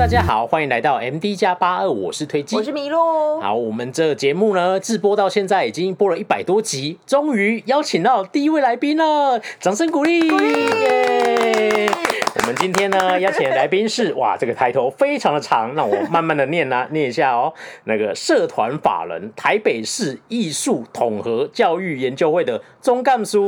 大家好，欢迎来到 MD 加八二，我是推机，我是麋鹿。好，我们这个节目呢，自播到现在已经播了一百多集，终于邀请到第一位来宾了，掌声鼓励！鼓励！我们今天呢，邀请的来宾是 哇，这个抬头非常的长，让我慢慢的念啊，念一下哦。那个社团法人台北市艺术统合教育研究会的总干事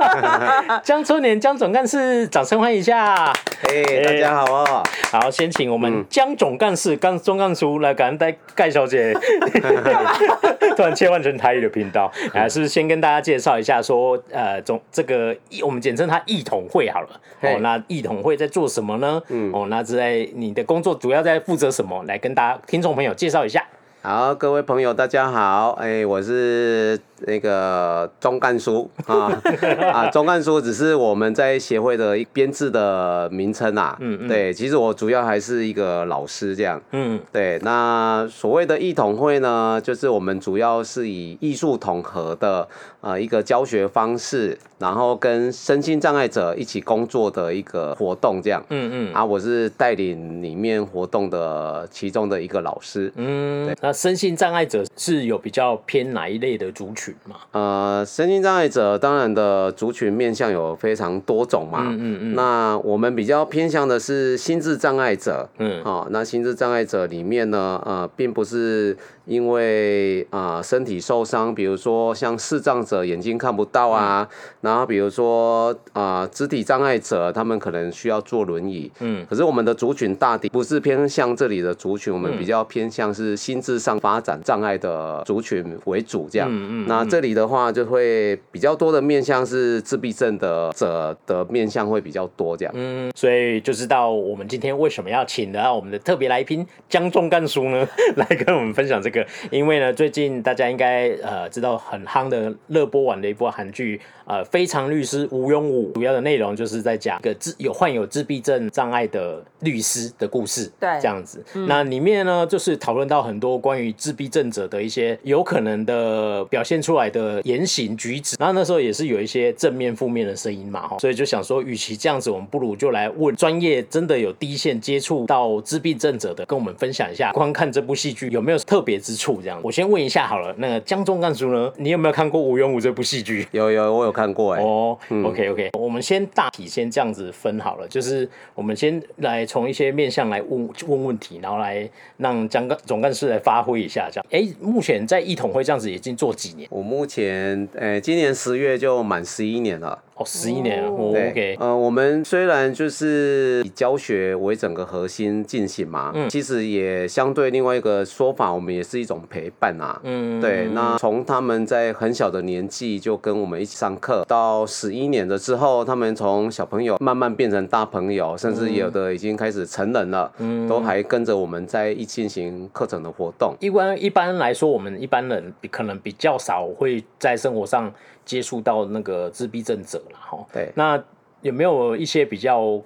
江春年江总干事，掌声欢迎一下。哎、大家好啊！好，先请我们江总干事、江总干书来感恩戴盖小姐。突然切换成台语的频道，还是先跟大家介绍一下，说呃，总这个我们简称它艺统会好了。哦，那艺统会在做什么呢？嗯，哦，那在你的工作主要在负责什么？来跟大家听众朋友介绍一下。好，各位朋友，大家好。哎、欸，我是那个钟干事 啊啊，钟干事只是我们在协会的编制的名称啊。嗯嗯。对，其实我主要还是一个老师这样。嗯。对，那所谓的艺统会呢，就是我们主要是以艺术统合的呃一个教学方式，然后跟身心障碍者一起工作的一个活动这样。嗯嗯。啊，我是带领里面活动的其中的一个老师。嗯。那身心障碍者是有比较偏哪一类的族群吗？呃，身心障碍者当然的族群面向有非常多种嘛。嗯嗯嗯。那我们比较偏向的是心智障碍者。嗯。好、哦，那心智障碍者里面呢，呃，并不是。因为啊、呃，身体受伤，比如说像视障者眼睛看不到啊，嗯、然后比如说啊、呃，肢体障碍者，他们可能需要坐轮椅。嗯。可是我们的族群大抵不是偏向这里的族群，我们比较偏向是心智上发展障碍的族群为主，这样。嗯嗯。那这里的话，就会比较多的面向是自闭症的者的面向会比较多，这样。嗯。所以就知道我们今天为什么要请到我们的特别来宾江仲干叔呢，来跟我们分享这个。因为呢，最近大家应该呃知道很夯的热播完的一部韩剧呃《非常律师吴庸武》，主要的内容就是在讲一个自有患有自闭症障碍的律师的故事，对，这样子。嗯、那里面呢，就是讨论到很多关于自闭症者的一些有可能的表现出来的言行举止。然后那时候也是有一些正面、负面的声音嘛，哈，所以就想说，与其这样子，我们不如就来问专业真的有第一线接触到自闭症者的，跟我们分享一下，观看这部戏剧有没有特别之处这样，我先问一下好了，那个江中干叔呢？你有没有看过《禹英禑》这部戏剧？有有，我有看过哎。哦、oh，OK OK，我们先大体先这样子分好了，就是我们先来从一些面向来问问问题，然后来让江干总干事来发挥一下这样。哎、欸，目前在一统会这样子已经做几年？我目前，哎、欸，今年十月就满十一年了。哦，十一年了。哦、OK，呃，我们虽然就是以教学为整个核心进行嘛，嗯，其实也相对另外一个说法，我们也是一种陪伴啊。嗯，对。那从他们在很小的年纪就跟我们一起上课，到十一年了之后，他们从小朋友慢慢变成大朋友，甚至有的已经开始成人了，嗯，都还跟着我们在一起进行课程的活动。一般一般来说，我们一般人可能比较少会在生活上。接触到那个自闭症者了哈，对，那有没有一些比较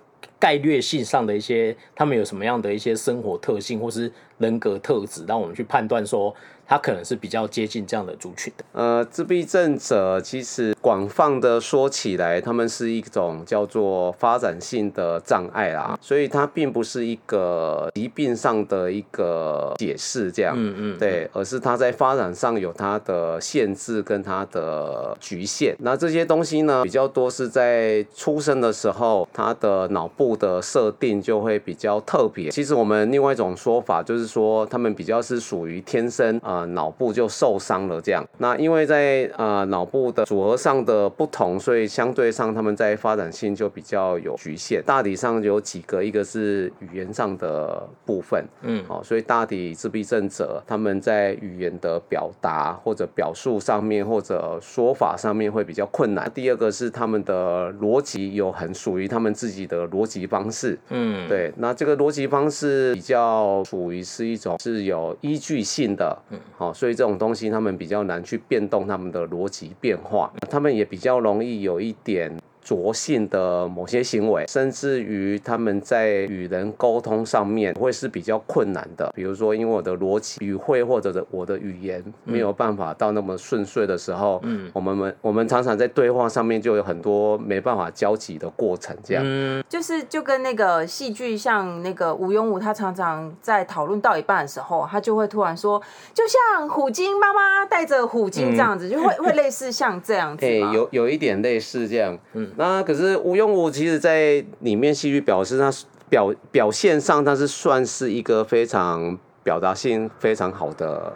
概略性上的一些，他们有什么样的一些生活特性或是人格特质，让我们去判断说？他可能是比较接近这样的族群的。呃，自闭症者其实广泛的说起来，他们是一种叫做发展性的障碍啦，所以它并不是一个疾病上的一个解释，这样，嗯嗯，对，而是他在发展上有他的限制跟他的局限。那这些东西呢，比较多是在出生的时候，他的脑部的设定就会比较特别。其实我们另外一种说法就是说，他们比较是属于天生啊。呃，脑部就受伤了，这样。那因为在呃脑部的组合上的不同，所以相对上他们在发展性就比较有局限。大体上有几个，一个是语言上的部分，嗯，好，所以大体自闭症者他们在语言的表达或者表述上面或者说法上面会比较困难。第二个是他们的逻辑有很属于他们自己的逻辑方式，嗯，对。那这个逻辑方式比较属于是一种是有依据性的，嗯。好，所以这种东西他们比较难去变动他们的逻辑变化，他们也比较容易有一点拙性的某些行为，甚至于他们在与人沟通上面会是比较困难的。比如说，因为我的逻辑语汇或者的我的语言没有办法到那么顺遂的时候，嗯，我们们我们常常在对话上面就有很多没办法交集的过程，这样，嗯，就是就跟那个戏剧，像那个吴庸武，他常常在讨论到一半的时候，他就会突然说，就像虎鲸妈妈带着虎鲸这样子，嗯、就会会类似像这样子，对，有有一点类似这样，嗯，那可是吴用武其实在里面戏剧表示他表表现上，他是算是一个非常表达性非常好的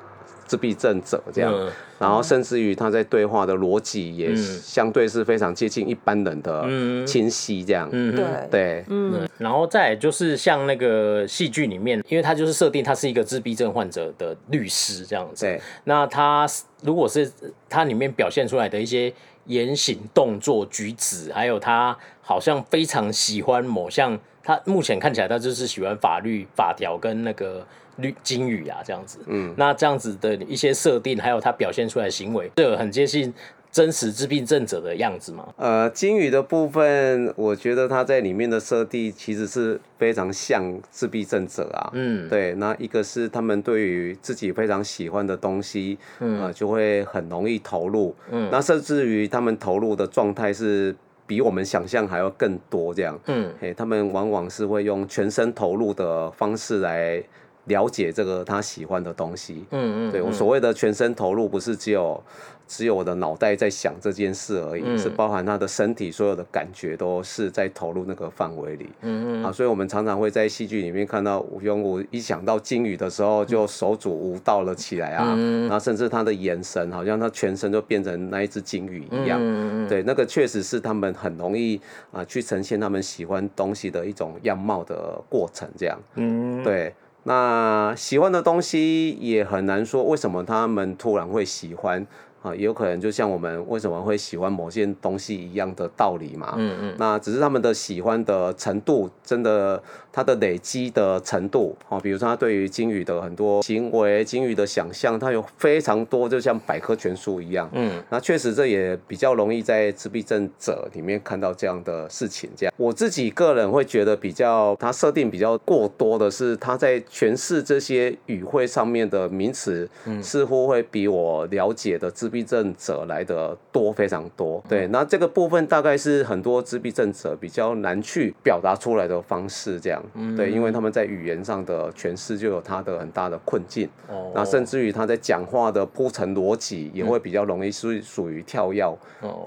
自闭症者这样，嗯、然后甚至于他在对话的逻辑也相对是非常接近一般人的清晰这样，嗯，对。对，嗯，然后再就是像那个戏剧里面，因为他就是设定他是一个自闭症患者的律师这样子，对，那他如果是他里面表现出来的一些言行动作举止，还有他好像非常喜欢某项，他目前看起来他就是喜欢法律法条跟那个。绿金鱼啊，这样子，嗯，那这样子的一些设定，还有它表现出来的行为，这很接近真实自闭症者的样子吗？呃，金鱼的部分，我觉得它在里面的设定其实是非常像自闭症者啊，嗯，对，那一个是他们对于自己非常喜欢的东西，嗯、呃，就会很容易投入，嗯，那甚至于他们投入的状态是比我们想象还要更多，这样，嗯，嘿，他们往往是会用全身投入的方式来。了解这个他喜欢的东西，嗯嗯，对，我所谓的全身投入，不是只有只有我的脑袋在想这件事而已，嗯、是包含他的身体所有的感觉都是在投入那个范围里，嗯嗯，啊，所以我们常常会在戏剧里面看到吴庸武一想到金鱼的时候就手足舞蹈了起来啊，嗯、然后甚至他的眼神好像他全身就变成那一只鲸鱼一样，嗯嗯，对，那个确实是他们很容易啊去呈现他们喜欢东西的一种样貌的过程，这样，嗯，对。那喜欢的东西也很难说，为什么他们突然会喜欢？啊，也有可能就像我们为什么会喜欢某件东西一样的道理嘛。嗯嗯。那只是他们的喜欢的程度，真的他的累积的程度，哦，比如说他对于鲸鱼的很多行为、鲸鱼的想象，他有非常多，就像百科全书一样。嗯。那确实这也比较容易在自闭症者里面看到这样的事情。这样，我自己个人会觉得比较他设定比较过多的是他在诠释这些语汇上面的名词，似乎会比我了解的自自闭症者来的多非常多，对，那这个部分大概是很多自闭症者比较难去表达出来的方式，这样，对，因为他们在语言上的诠释就有他的很大的困境，哦，那甚至于他在讲话的铺陈逻辑也会比较容易是属于跳跃，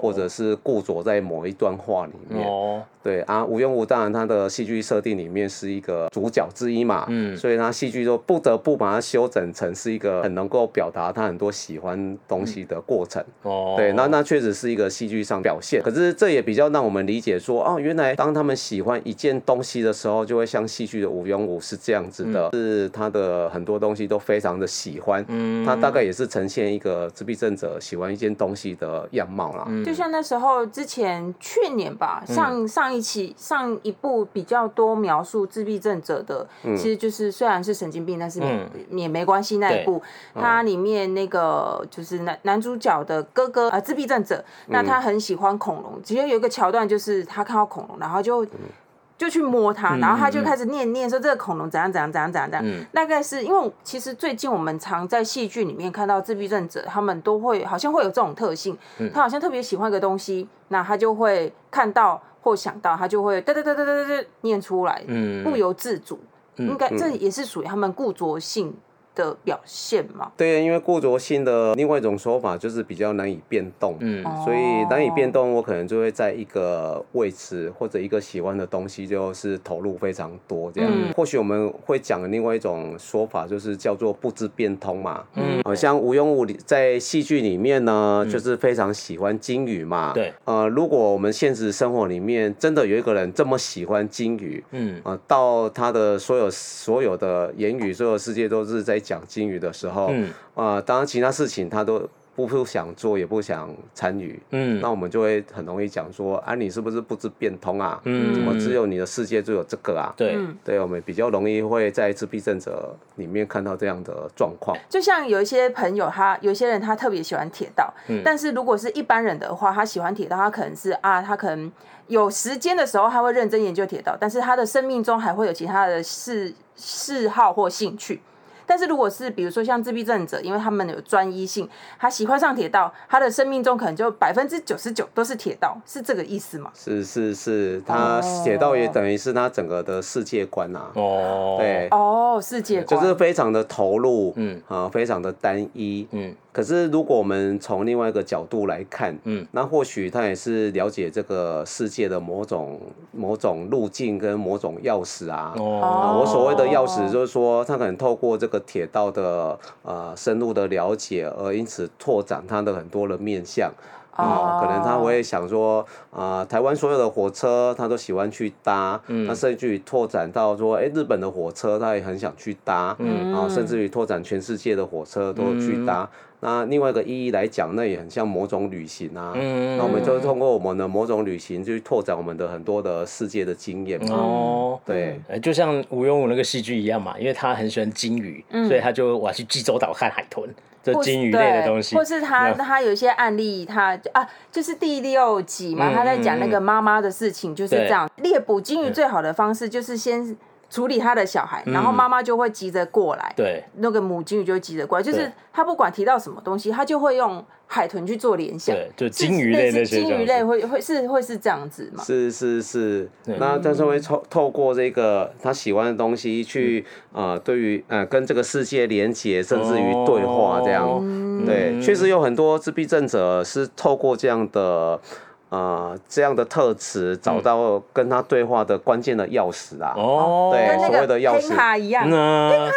或者是固着在某一段话里面，哦，对啊，吴庸武当然他的戏剧设定里面是一个主角之一嘛，嗯，所以他戏剧就不得不把它修整成是一个很能够表达他很多喜欢东西的。的过程哦，对，那那确实是一个戏剧上表现，可是这也比较让我们理解说，哦，原来当他们喜欢一件东西的时候，就会像戏剧的吴庸武是这样子的，嗯、是他的很多东西都非常的喜欢，嗯，他大概也是呈现一个自闭症者喜欢一件东西的样貌啦。就像那时候之前去年吧，上上一期上一部比较多描述自闭症者的，嗯、其实就是虽然是神经病，但是也、嗯、也没关系那一部，它里面那个就是男男。主角的哥哥啊，自闭症者，那他很喜欢恐龙。其实有一个桥段，就是他看到恐龙，然后就就去摸它，然后他就开始念念说这个恐龙怎样怎样怎样怎样怎样。大概是因为其实最近我们常在戏剧里面看到自闭症者，他们都会好像会有这种特性，他好像特别喜欢一个东西，那他就会看到或想到，他就会哒哒哒哒哒哒念出来，不由自主。应该这也是属于他们固着性的表现嘛？对，因为固着性的另外一种说法就是比较难以变动，嗯，所以难以变动，我可能就会在一个位置或者一个喜欢的东西，就是投入非常多这样。嗯、或许我们会讲的另外一种说法，就是叫做不知变通嘛。嗯，好像吴庸武在戏剧里面呢，就是非常喜欢金鱼嘛。对，呃，如果我们现实生活里面真的有一个人这么喜欢金鱼，嗯，啊、呃，到他的所有所有的言语，所有世界都是在。讲金鱼的时候，嗯、呃，当然其他事情他都不不想做，也不想参与，嗯，那我们就会很容易讲说，啊，你是不是不知变通啊？嗯，怎么只有你的世界就有这个啊？对，对，我们比较容易会在自闭症者里面看到这样的状况。就像有一些朋友他，他有些人他特别喜欢铁道，嗯，但是如果是一般人的话，他喜欢铁道，他可能是啊，他可能有时间的时候，他会认真研究铁道，但是他的生命中还会有其他的嗜嗜好或兴趣。但是如果是比如说像自闭症者，因为他们有专一性，他喜欢上铁道，他的生命中可能就百分之九十九都是铁道，是这个意思吗？是是是，他铁道也等于是他整个的世界观呐、啊。哦，对，哦，世界观就是非常的投入，嗯啊，非常的单一，嗯。可是，如果我们从另外一个角度来看，嗯，那或许他也是了解这个世界的某种某种路径跟某种钥匙啊。哦，啊、我所谓的钥匙就是说，他可能透过这个铁道的呃深入的了解，而因此拓展他的很多的面向。啊、哦，可能他会想说，啊、呃，台湾所有的火车他都喜欢去搭，嗯，那甚至于拓展到说，哎，日本的火车他也很想去搭，嗯，啊，甚至于拓展全世界的火车都去搭。嗯、那另外一个意义来讲，那也很像某种旅行啊，嗯，那我们就通过我们的某种旅行，去拓展我们的很多的世界的经验。嘛。哦，对，就像吴庸武那个戏剧一样嘛，因为他很喜欢金鱼，嗯、所以他就我要去济州岛看海豚。这金鱼类的东西，或是他他有一些案例，他啊，就是第六集嘛，他在讲那个妈妈的事情，就是这样。猎捕金鱼最好的方式就是先。处理他的小孩，然后妈妈就会急着过来，对，那个母鲸鱼就会急着过来，就是他不管提到什么东西，他就会用海豚去做联想，对，就鲸鱼类那些，鲸鱼类会会是会是这样子嘛？是是是，那但是会透透过这个他喜欢的东西去呃，对于呃跟这个世界连接，甚至于对话这样，对，确实有很多自闭症者是透过这样的。啊、呃，这样的特质找到跟他对话的关键的钥匙啊！哦，对，所谓的钥匙卡一样。嗯，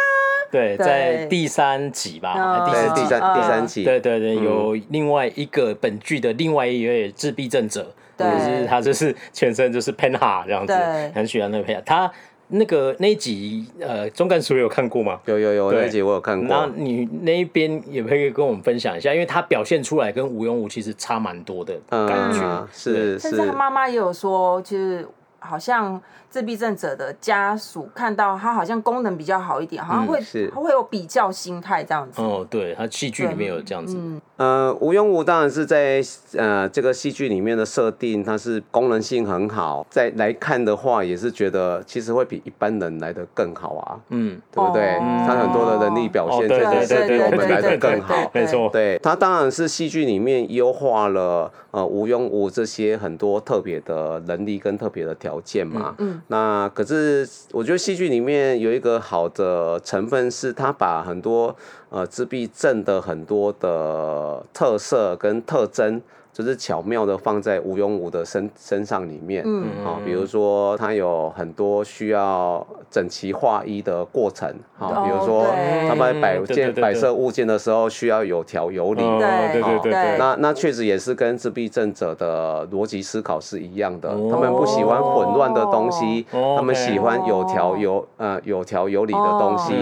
对，在第三集吧，哦、第三第三第三集，对对对，有另外一个本剧的另外一位自闭症者，对就是他就是全身就是 Penha 这样子，很喜欢那个 Penha 他。那个那一集，呃，中干书有看过吗？有有有，对那一集我有看过。那你那一边也可以跟我们分享一下，因为他表现出来跟吴庸武其实差蛮多的感觉，嗯、是对是。甚至他妈妈也有说，就是好像。自闭症者的家属看到他好像功能比较好一点，好像会他会有比较心态这样子。哦，对，他戏剧里面有这样子。嗯，呃，吴庸武当然是在呃这个戏剧里面的设定，它是功能性很好。再来看的话，也是觉得其实会比一般人来的更好啊。嗯，对不对？他很多的能力表现，真的是比我们来的更好。没错，对他当然是戏剧里面优化了呃吴庸武这些很多特别的能力跟特别的条件嘛。嗯。那可是，我觉得戏剧里面有一个好的成分，是他把很多呃自闭症的很多的特色跟特征。就是巧妙的放在吴庸武的身身上里面，嗯，啊，比如说他有很多需要整齐划一的过程，啊，比如说他们摆件摆设物件的时候需要有条有理，对对对对，那那确实也是跟自闭症者的逻辑思考是一样的，他们不喜欢混乱的东西，他们喜欢有条有呃有条有理的东西，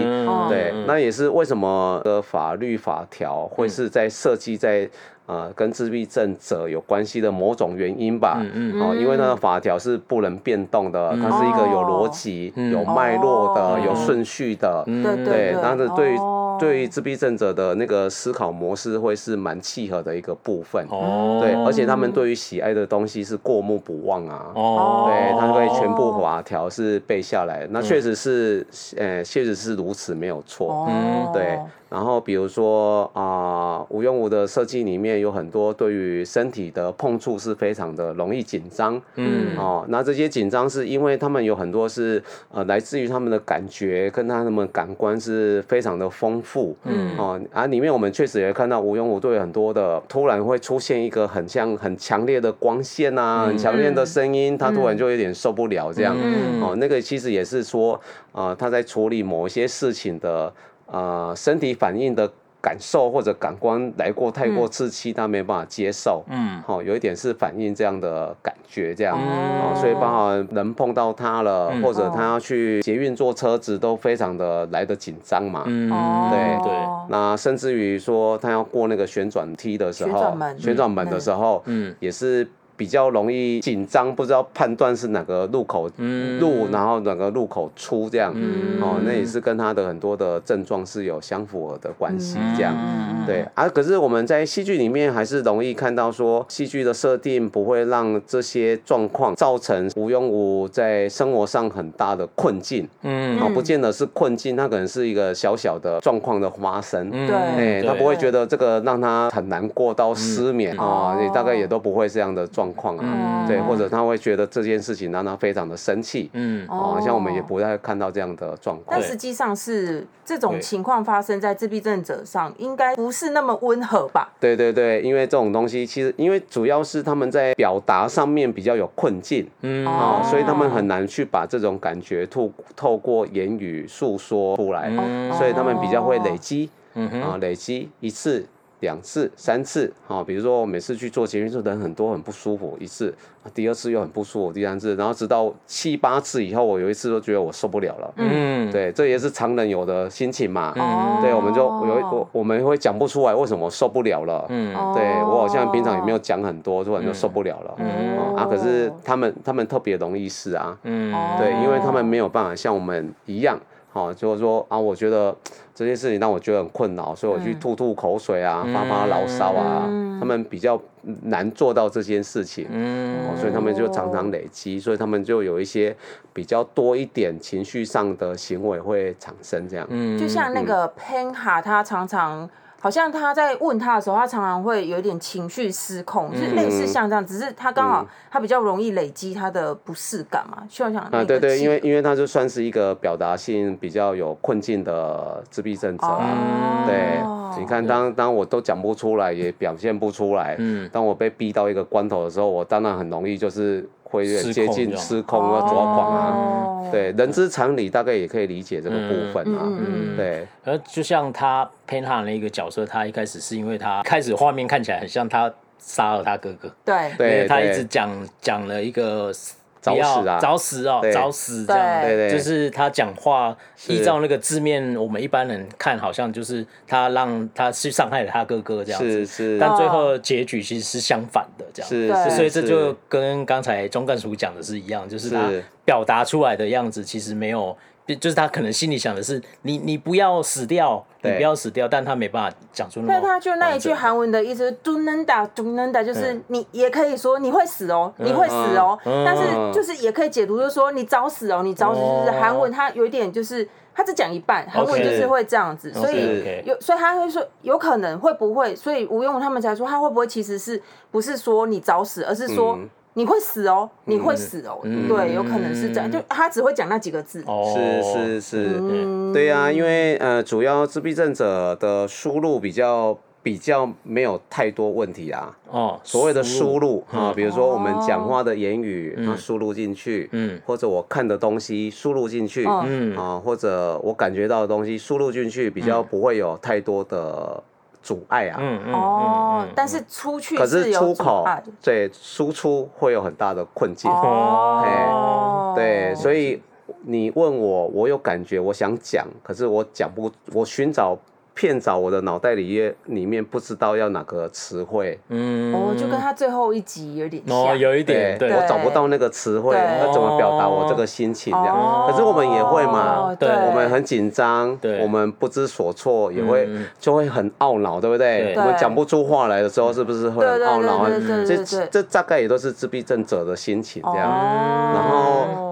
对，那也是为什么的法律法条会是在设计在。啊、呃，跟自闭症者有关系的某种原因吧，嗯嗯、哦，因为那个法条是不能变动的，嗯、它是一个有逻辑、嗯、有脉络的、哦、有顺序的，嗯、对，但是对。于、哦、对于自闭症者的那个思考模式会是蛮契合的一个部分，哦，对，而且他们对于喜爱的东西是过目不忘啊，哦，对，他会全部法条是背下来，那确实是，呃，确实是如此，没有错，嗯，对。然后比如说啊，无用武的设计里面有很多对于身体的碰触是非常的容易紧张，嗯，哦，那这些紧张是因为他们有很多是呃来自于他们的感觉跟他们感官是非常的丰富，嗯，哦，啊，里面我们确实也看到无用武对很多的突然会出现一个很像很强烈的光线啊，很强烈的声音，他突然就有点受不了这样，嗯，哦，那个其实也是说啊，他在处理某一些事情的。呃，身体反应的感受或者感官来过太过刺激，他没办法接受。嗯，好，有一点是反映这样的感觉，这样。哦，所以包含人碰到他了，或者他要去捷运坐车子，都非常的来得紧张嘛。嗯，对对。那甚至于说他要过那个旋转梯的时候，旋转门，旋转门的时候，嗯，也是。比较容易紧张，不知道判断是哪个路口入，然后哪个路口出这样，哦，那也是跟他的很多的症状是有相符合的关系，这样，对啊。可是我们在戏剧里面还是容易看到说，戏剧的设定不会让这些状况造成无庸无在生活上很大的困境，嗯，哦，不见得是困境，他可能是一个小小的状况的发生，对，哎，他不会觉得这个让他很难过到失眠。啊，你大概也都不会这样的状。状况啊，对，或者他会觉得这件事情让他非常的生气，嗯，哦，像我们也不太看到这样的状况。但实际上是这种情况发生在自闭症者上，应该不是那么温和吧？对对对，因为这种东西其实，因为主要是他们在表达上面比较有困境，嗯，啊，所以他们很难去把这种感觉透透过言语诉说出来，所以他们比较会累积，嗯啊，累积一次。两次、三次，哈，比如说我每次去做捷运，人很多，很不舒服。一次，第二次又很不舒服，第三次，然后直到七八次以后，我有一次都觉得我受不了了。嗯，对，这也是常人有的心情嘛。嗯，对，我们就有我我们会讲不出来为什么受不了了。嗯，对我好像平常也没有讲很多，突然就受不了了。嗯啊，可是他们他们特别容易是啊。嗯，对，因为他们没有办法像我们一样。哦，就是说啊，我觉得这件事情让我觉得很困扰，所以我去吐吐口水啊，嗯、发发牢骚啊。嗯、他们比较难做到这件事情，嗯、哦，所以他们就常常累积，所以他们就有一些比较多一点情绪上的行为会产生这样。嗯，就像那个 Penha，他常常。好像他在问他的时候，他常常会有点情绪失控，就是类似像这样，只是他刚好他比较容易累积他的不适感嘛，就像啊，对对，因为因为他就算是一个表达性比较有困境的自闭症者啊，对，你看当当我都讲不出来，也表现不出来，嗯，当我被逼到一个关头的时候，我当然很容易就是。会接近失控啊，抓狂啊，对，人之常理，大概也可以理解这个部分啊，嗯，对。而就像他 Penha 那个角色，他一开始是因为他开始画面看起来很像他杀了他哥哥，对，对，他一直讲讲了一个。找死啊！找死哦！找死这样，对对，就是他讲话依照那个字面，我们一般人看好像就是他让他去伤害了他哥哥这样子，是是。但最后结局其实是相反的这样，是是。所以这就跟刚才钟干叔讲的是一样，就是他表达出来的样子其实没有。就是他可能心里想的是你，你不要死掉，你不要死掉，但他没办法讲出那么。但他就那一句韩文的意思，do nanda do nanda，就是你也可以说你会死哦，你会死哦，但是就是也可以解读就是说你找死哦，你找死就是韩文，他有一点就是他只讲一半，韩文就是会这样子，所以有所以他会说有可能会不会，所以吴用他们才说他会不会其实是不是说你找死，而是说。你会死哦，你会死哦，对，有可能是这样，就他只会讲那几个字。是是是，对呀，因为呃，主要自闭症者的输入比较比较没有太多问题啊。哦，所谓的输入啊，比如说我们讲话的言语，它输入进去，嗯，或者我看的东西输入进去，嗯，啊，或者我感觉到的东西输入进去，比较不会有太多的。阻碍啊，嗯嗯哦，但是出去可是出口对输出会有很大的困境。哦，对，所以你问我，我有感觉，我想讲，可是我讲不，我寻找。骗找我的脑袋里里面不知道要哪个词汇，嗯，哦，就跟他最后一集有点像，哦，有一点，对，我找不到那个词汇，那怎么表达我这个心情这样？可是我们也会嘛，对，我们很紧张，对，我们不知所措，也会就会很懊恼，对不对？我们讲不出话来的时候，是不是会很懊恼？这这大概也都是自闭症者的心情这样，然后。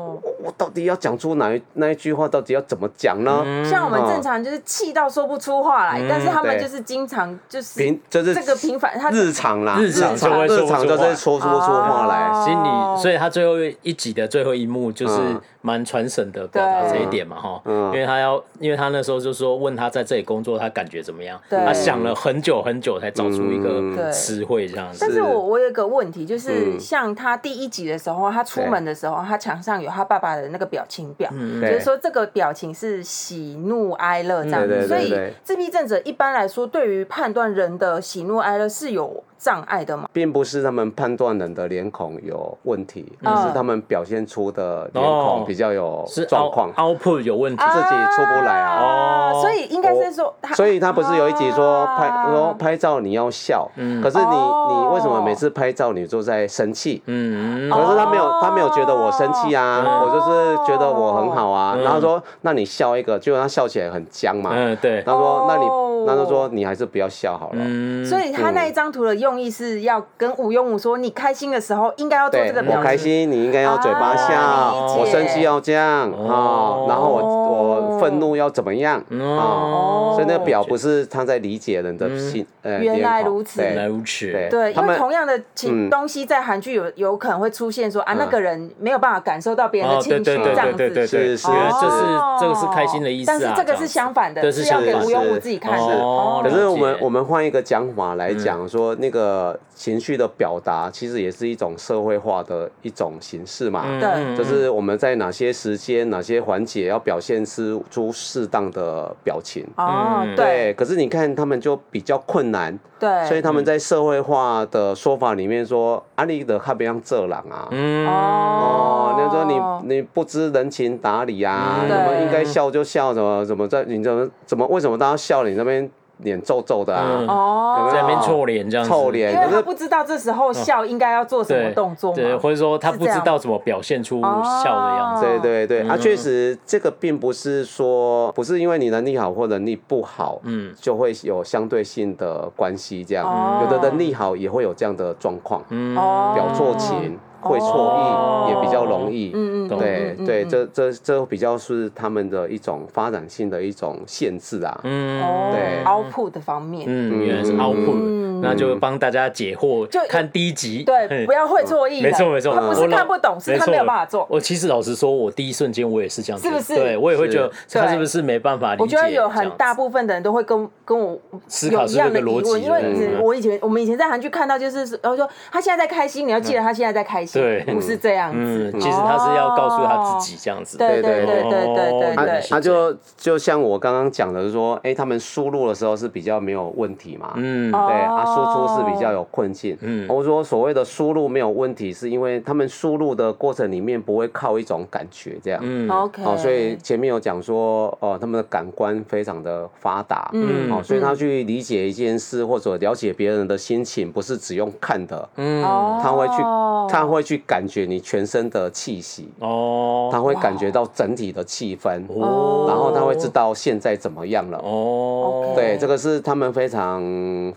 我到底要讲出哪一那一句话？到底要怎么讲呢？像我们正常就是气到说不出话来，但是他们就是经常就是平就是这个平凡，他日常啦，日常就会日常就是说说说话来，心里。所以他最后一集的最后一幕就是蛮传神的，表达这一点嘛哈。因为他要，因为他那时候就说问他在这里工作他感觉怎么样，他想了很久很久才找出一个词汇这样子。但是我我有一个问题，就是像他第一集的时候，他出门的时候，他墙上有他爸爸。下的那个表情表，嗯就是说这个表情是喜怒哀乐这样子。对对对对所以自闭症者一般来说，对于判断人的喜怒哀乐是有障碍的吗？并不是他们判断人的脸孔有问题，嗯。而是他们表现出的脸孔比较有是状况，output 有问题，自己出不来啊。哦。所以应该是说，所以他不是有一集说拍啊。说拍照你要笑，嗯。可是你哦。你为什么每次拍照你都在生气？嗯。可是他没有，他没有觉得我生气啊，嗯。我就是觉得我很好啊。嗯。然后说，那你笑一个，结果他笑起来很僵嘛。嗯对，他说，那你哦，那就说你还是不要笑好了。嗯所以他那一张图的用意是要跟吴庸武说，你开心的时候应该要做对这个，表我开。心，你应该要嘴巴啊笑我生气要这样哦啊，然后我我愤怒要怎么样啊？哦，所以那个表不是他在理解人的心，呃，原来如此原来对如此，对因为同样的情嗯东西在韩剧有有可能会出现说啊，嗯那个人没有办法感受到别人的情绪对对这样对对对子。对，是是这是哦这个是开心的意思啊，但是这个是相反的，这是是要给吴庸武自己看的。哦可是我们我们换一个讲法来讲，说那个情绪的表达，其实也是一种社会化的一种形式嘛。嗯。对。嗯就是我们在哪些时间、哪些环节要表现出出适当的表情。哦，嗯。对。对，可是你看他们就比较困难，对，所以他们在社会化的说法里面说，阿里的看不像这狼啊。嗯。哦，那说你你不知人情打理啊，嗯。怎么对。应该笑就笑，怎么怎么在你怎么怎么为什么大家笑你那边脸皱皱的啊？嗯。哦，在那边臭脸这样子，臭脸。因为他可是不知道这时候笑应该要做什么对动作嘛。对，或者说他不知道怎么表现出笑的样子，哦。对对对，啊，嗯。确实这个并不是说不是因为你能力好或能力不好，嗯。就会有相对性的关系。这样，哦。有的能力好也会有这样的状况，嗯。哦。表错情会错哦意也比较容易。嗯嗯，懂对对，这这这比较是他们的一种发展性的一种限制啊。嗯。哦对，output 的方面，嗯，原来是嗯 output，嗯。那就帮大家解惑就，看第一集，对，不要会错意了。没错没错，他不是看不懂，是他没有办法做。我其实老实说，我第一瞬间我也是这样子，是不是？对我也会觉得他是不是没办法理解？我觉得有很大部部分的人都会跟跟我思考是有一样的逻辑疑问，因为我以前我们以前在韩剧看到就是，然后说他现在在开心，你要记得他现在在开心，对不是这样嗯，子。其实他是要告诉他自己这样子，对对对对对对对哦啊，啊就就像我刚刚讲的是说，哎，他们输入的时候是比较没有问题嘛。嗯哦对，啊，输出是比较有困境。嗯我说所谓的输入没有问题，是因为他们输入的过程里面不会靠一种感觉这样。嗯 OK，哦，所以前面有讲说，哦，他们的感官非常的发达，嗯哦，所以他去理解一件事或者了解别人的心情，不是只用看的，嗯哦他会去，他会去感觉你全身的气息，哦，他会感觉到整体的气氛，哦。然后他会知道现在怎么样了。哦，对，这个是他们非常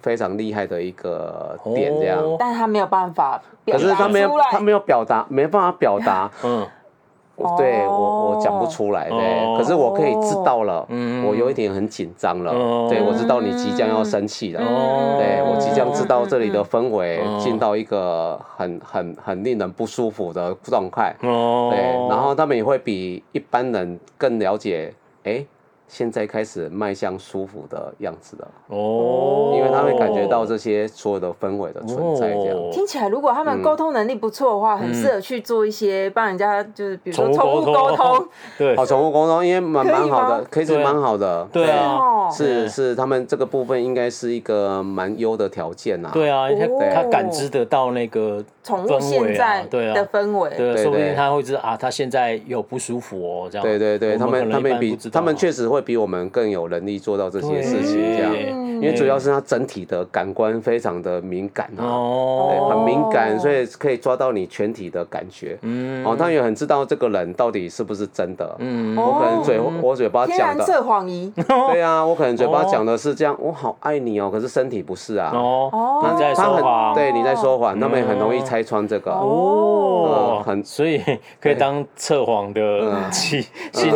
非常厉害的一个点，这样。哦但他没有办法可是他没有，他没有表达，没办法表达，嗯。我对我我讲不出来，对哦，可是我可以知道了，嗯。我有一点很紧张了哦，对我知道你即将要生气了，哦对我即将知道这里的氛围嗯进到一个很很很令人不舒服的状态，哦，对，然后他们也会比一般人更了解，哎，现在开始迈向舒服的样子了，哦，因为他会感觉到这些所有的氛围的存在，这样。哦。听起来，如果他们沟通能力不错的话，很适合去做一些帮人家，就是比如说宠物沟通。通。对。哦，宠物沟通因为蛮蛮好的，可以蛮好的，对啊。哦是是，他们这个部分应该是一个蛮优的条件呐。对啊，哦。他他感知得到那个宠物现在对啊。的氛围，对，对说不定他会知道啊，他现在有不舒服哦，这样。对对对，他们他们比他们确实会比我们更有能力做到这些事情，这样。嗯。因为主要是他整体的感官非常的敏感啊，哦，对，很敏感，哦所以可以抓到你全体的感觉。嗯。哦，他也很知道这个人到底是不是真的。嗯。我可能嘴哦。我嘴巴讲的，测谎仪。对啊，我可能嘴巴讲的是这样，我好爱你哦，可是身体不是啊。哦，哦。你在他很说谎，对你在说谎，他们也很容易拆穿这个。哦。嗯，很所以可以当测谎的嗯。器那器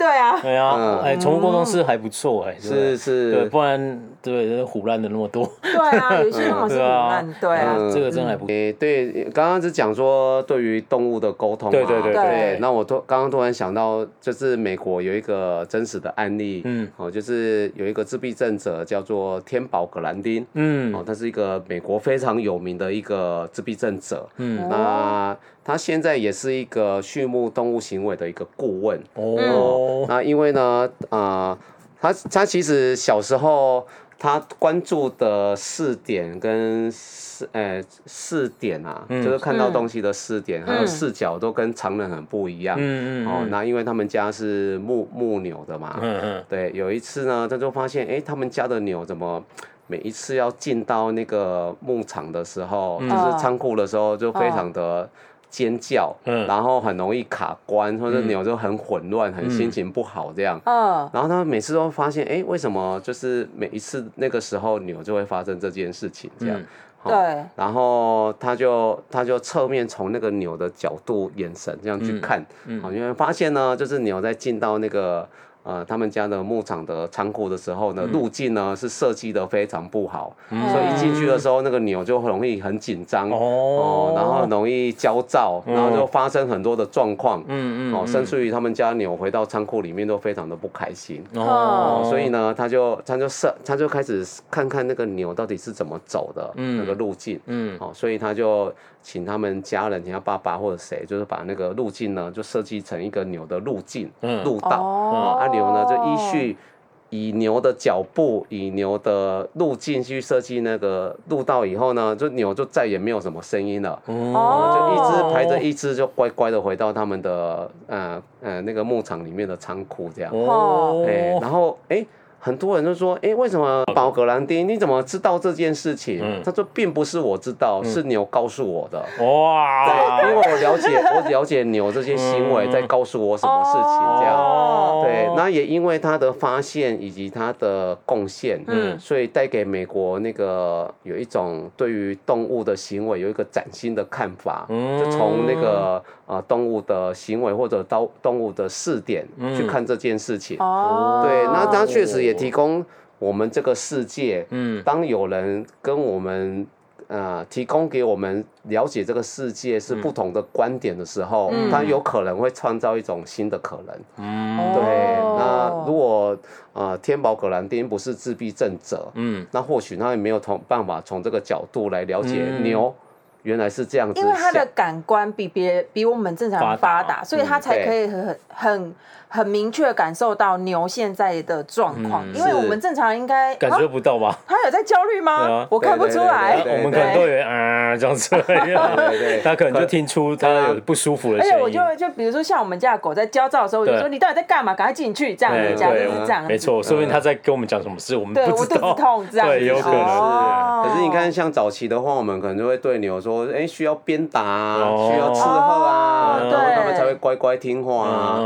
对啊，对啊，哎，宠物沟通是还不错哎，是是，对，不然对虎烂的那么多，对啊，有些那么是唬烂，对啊，这个真还不错。对，刚刚是讲说对于动物的沟通嘛，对对对。对，那我突刚刚突然想到，就是美国有一个真实的案例，嗯，哦，就是有一个自闭症者叫做天宝格兰丁，嗯，哦，他是一个美国非常有名的一个自闭症者，嗯，那他现在也是一个畜牧动物行为的一个顾问，哦，那因为呢，啊，他他其实小时候。他关注的视点跟视，呃，视点啊，嗯、就是看到东西的视点，嗯、还有视角都跟常人很不一样。嗯嗯。哦，那因为他们家是牧牧牛的嘛。嗯嗯。对，有一次呢，他就发现，哎、欸，他们家的牛怎么每一次要进到那个牧场的时候，嗯、就是仓库的时候，就非常的。尖叫，嗯，然后很容易卡关，或者牛就很混乱，很心情不好这样，嗯，然后他每次都发现，哎，为什么就是每一次那个时候牛就会发生这件事情这样，对，然后他就他就侧面从那个牛的角度眼神这样去看，嗯，因为发现呢，就是牛在进到那个。呃，他们家的牧场的仓库的时候呢，路径呢是设计的非常不好，所以一进去的时候，那个牛就很容易很紧张哦，然后很容易焦躁，然后就发生很多的状况，嗯嗯，哦，甚至于他们家牛回到仓库里面都非常的不开心。哦，所以呢，他就他就设他就开始看看那个牛到底是怎么走的那个路径，嗯，哦，所以他就请他们家人，请他爸爸或者谁，就是把那个路径呢就设计成一个牛的路径，路道。啊。牛呢，就依序以牛的脚步，以牛的路径去设计那个路道，以后呢，就牛就再也没有什么声音了，哦，就一只排着一只，就乖乖的回到他们的呃呃那个牧场里面的仓库这样，哦，哎，然后哎。欸很多人都说，哎，为什么宝格兰丁？你怎么知道这件事情？他说，并不是我知道，是牛告诉我的。哇！对，因为我了解，我了解牛这些行为在告诉我什么事情，这样。对，那也因为他的发现以及他的贡献，嗯，所以带给美国那个有一种对于动物的行为有一个崭新的看法，就从那个呃动物的行为或者到动物的视点去看这件事情。哦，对，那他确实也。也提供我们这个世界，嗯，当有人跟我们，呃，提供给我们了解这个世界是不同的观点的时候，嗯，他有可能会创造一种新的可能，嗯，对。那如果呃天宝葛兰丁不是自闭症者，嗯，那或许他也没有同办法从这个角度来了解牛。原来是这样子，因为他的感官比别比我们正常人发达，所以他才可以很很很明确感受到牛现在的状况。因为我们正常人应该感觉不到吧？他有在焦虑吗？我看不出来。我们可能都有啊这样子，他可能就听出他有不舒服的 声音。而且我就就比如说像我们家的狗在焦躁的时候，我就说你到底在干嘛？赶快进去，这样子这样子这样。没错，说不定他在跟我们讲什么事，我们不知道。肚子痛这样子，对，有可能是。可是你看，像早期的话，我们可能就会对牛说，哎，需要鞭打啊，需要伺候啊，然后他们才会乖乖听话啊。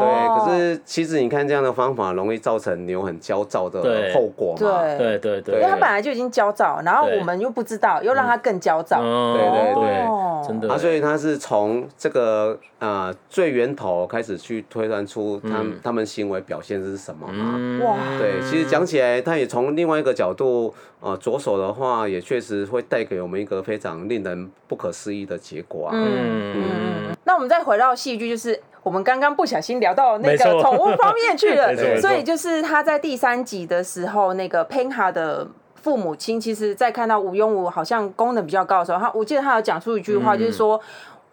对，可是其实你看这样的方法，容易造成牛很焦躁的后果嘛。对。对对，因为它本来就已经焦躁，然后我们又不知道，又让它更焦躁。对对对，真的。啊，所以他是从这个呃最源头开始去推断出他他们行为表现是什么嘛。哇，对，其实讲起来，他也从另外一个角度呃着手的话，也确实会带给我们一个非常令人不可思议的结果啊。嗯嗯。那我们再回到戏剧，就是我们刚刚不小心聊到那个宠物方面去了，所以就是他在第三集的时候，那个 Penha 的父母亲，其实在看到吴庸武好像功能比较高的时候，他我记得他有讲出一句话，就是说。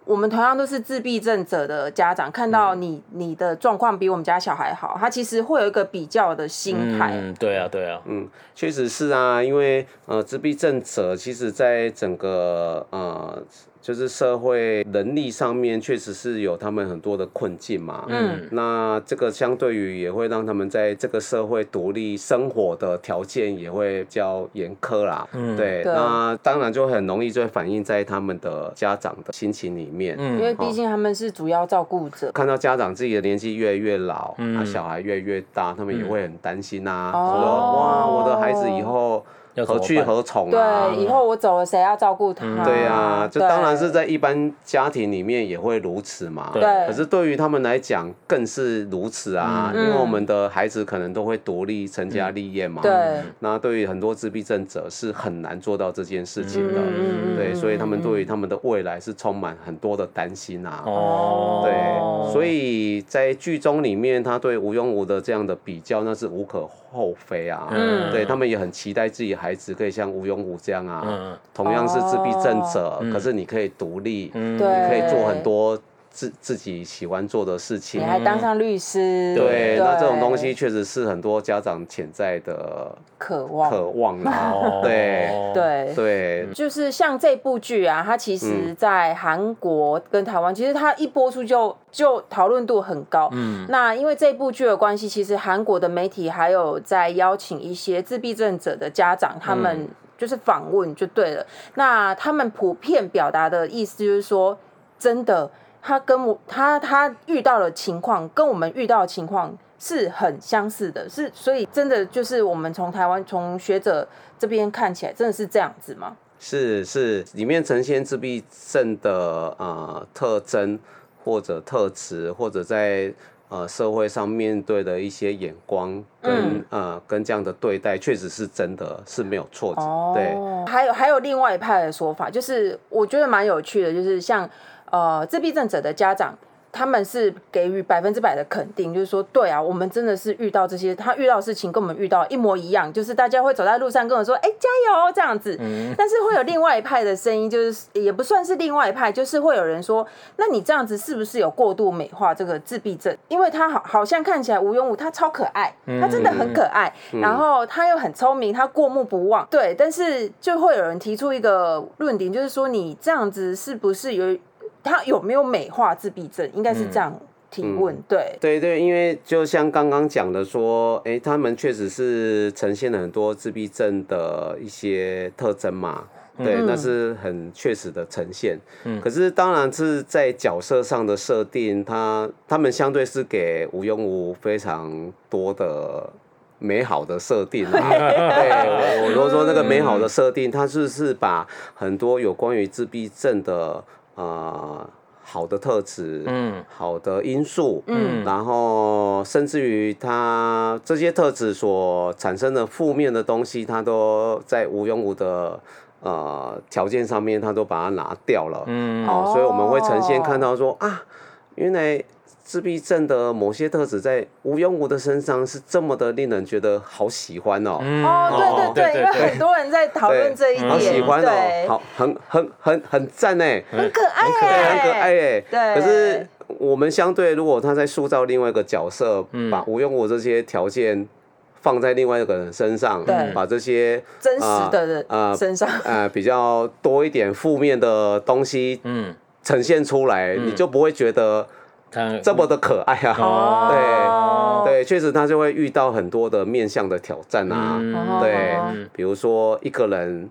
我们同样都是自闭症者的家长，看到你你的状况比我们家小孩好，他其实会有一个比较的心态。嗯，对啊，对啊，嗯，确实是啊，因为呃，自闭症者其实在整个呃。就是社会能力上面确实是有他们很多的困境嘛，嗯，那这个相对于也会让他们在这个社会独立生活的条件也会比较严苛啦，嗯，对，那当然就很容易就会反映在他们的家长的心情里面，嗯，因为毕竟他们是主要照顾者，看到家长自己的年纪越来越老，嗯，小孩越来越大，他们也会很担心呐，说哇，我的孩子以后。何去何从啊？对，以后我走了，谁要照顾他？对啊，这当然是在一般家庭里面也会如此嘛。对。可是对于他们来讲，更是如此啊，因为我们的孩子可能都会独立成家立业嘛。对。那对于很多自闭症者是很难做到这件事情的。对，所以他们对于他们的未来是充满很多的担心啊。哦。对，所以在剧中里面，他对吴庸武的这样的比较，那是无可厚非啊。嗯。对他们也很期待自己孩子可以像吴永武这样啊，嗯、同样是自闭症者，哦、可是你可以独立，嗯、你可以做很多自自己喜欢做的事情。你还当上律师，对，对。那这种东西确实是很多家长潜在的渴望，渴望啊，对。对。对，就是像这部剧啊，它其实在韩国跟台湾，其实它一播出就就讨论度很高。嗯，那因为这部剧的关系，其实韩国的媒体还有在邀请一些自闭症者的家长，他们就是访问就对了。那他们普遍表达的意思就是说，真的，他跟我他他遇到的情况跟我们遇到的情况。是很相似的，是所以真的就是我们从台湾从学者这边看起来，真的是这样子吗？是是，里面呈现自闭症的呃特征或者特质，或者在呃社会上面对的一些眼光跟、嗯、呃跟这样的对待，确实是真的是没有错。哦，对。还有还有另外一派的说法，就是我觉得蛮有趣的，就是像呃自闭症者的家长。他们是给予百分之百的肯定，就是说，对啊，我们真的是遇到这些，他遇到的事情跟我们遇到一模一样，就是大家会走在路上跟我说，哎，加油这样子。嗯。但是会有另外一派的声音，就是也不算是另外一派，就是会有人说，那你这样子是不是有过度美化这个自闭症？因为他好好像看起来无庸无他超可爱，他真的很可爱，然后他又很聪明，他过目不忘。对，但是就会有人提出一个论点，就是说你这样子是不是有？他有没有美化自闭症？应该是这样提问，嗯、对对对，因为就像刚刚讲的说，哎，他们确实是呈现了很多自闭症的一些特征嘛，对，嗯、那是很确实的呈现。嗯，可是当然是在角色上的设定，他他们相对是给吴庸无非常多的美好的设定啊。对，我如果说那个美好的设定，他是是把很多有关于自闭症的。呃，好的特质，嗯，好的因素，嗯，然后甚至于他这些特质所产生的负面的东西，他都在无用无的呃条件上面，他都把它拿掉了，嗯，好，所以我们会呈现看到说啊，原来。自闭症的某些特质在吴庸武的身上是这么的令人觉得好喜欢哦。哦，对对对，因为很多人在讨论这一点，好喜欢哦，好，很很很很赞哎，很可爱哎，很可爱哎。对。可是我们相对，如果他在塑造另外一个角色，把吴庸武这些条件放在另外一个人身上，对，把这些真实的人呃身上呃比较多一点负面的东西，嗯，呈现出来，你就不会觉得。这么的可爱啊！哦、对对，确实他就会遇到很多的面向的挑战啊。嗯、对，比如说一个人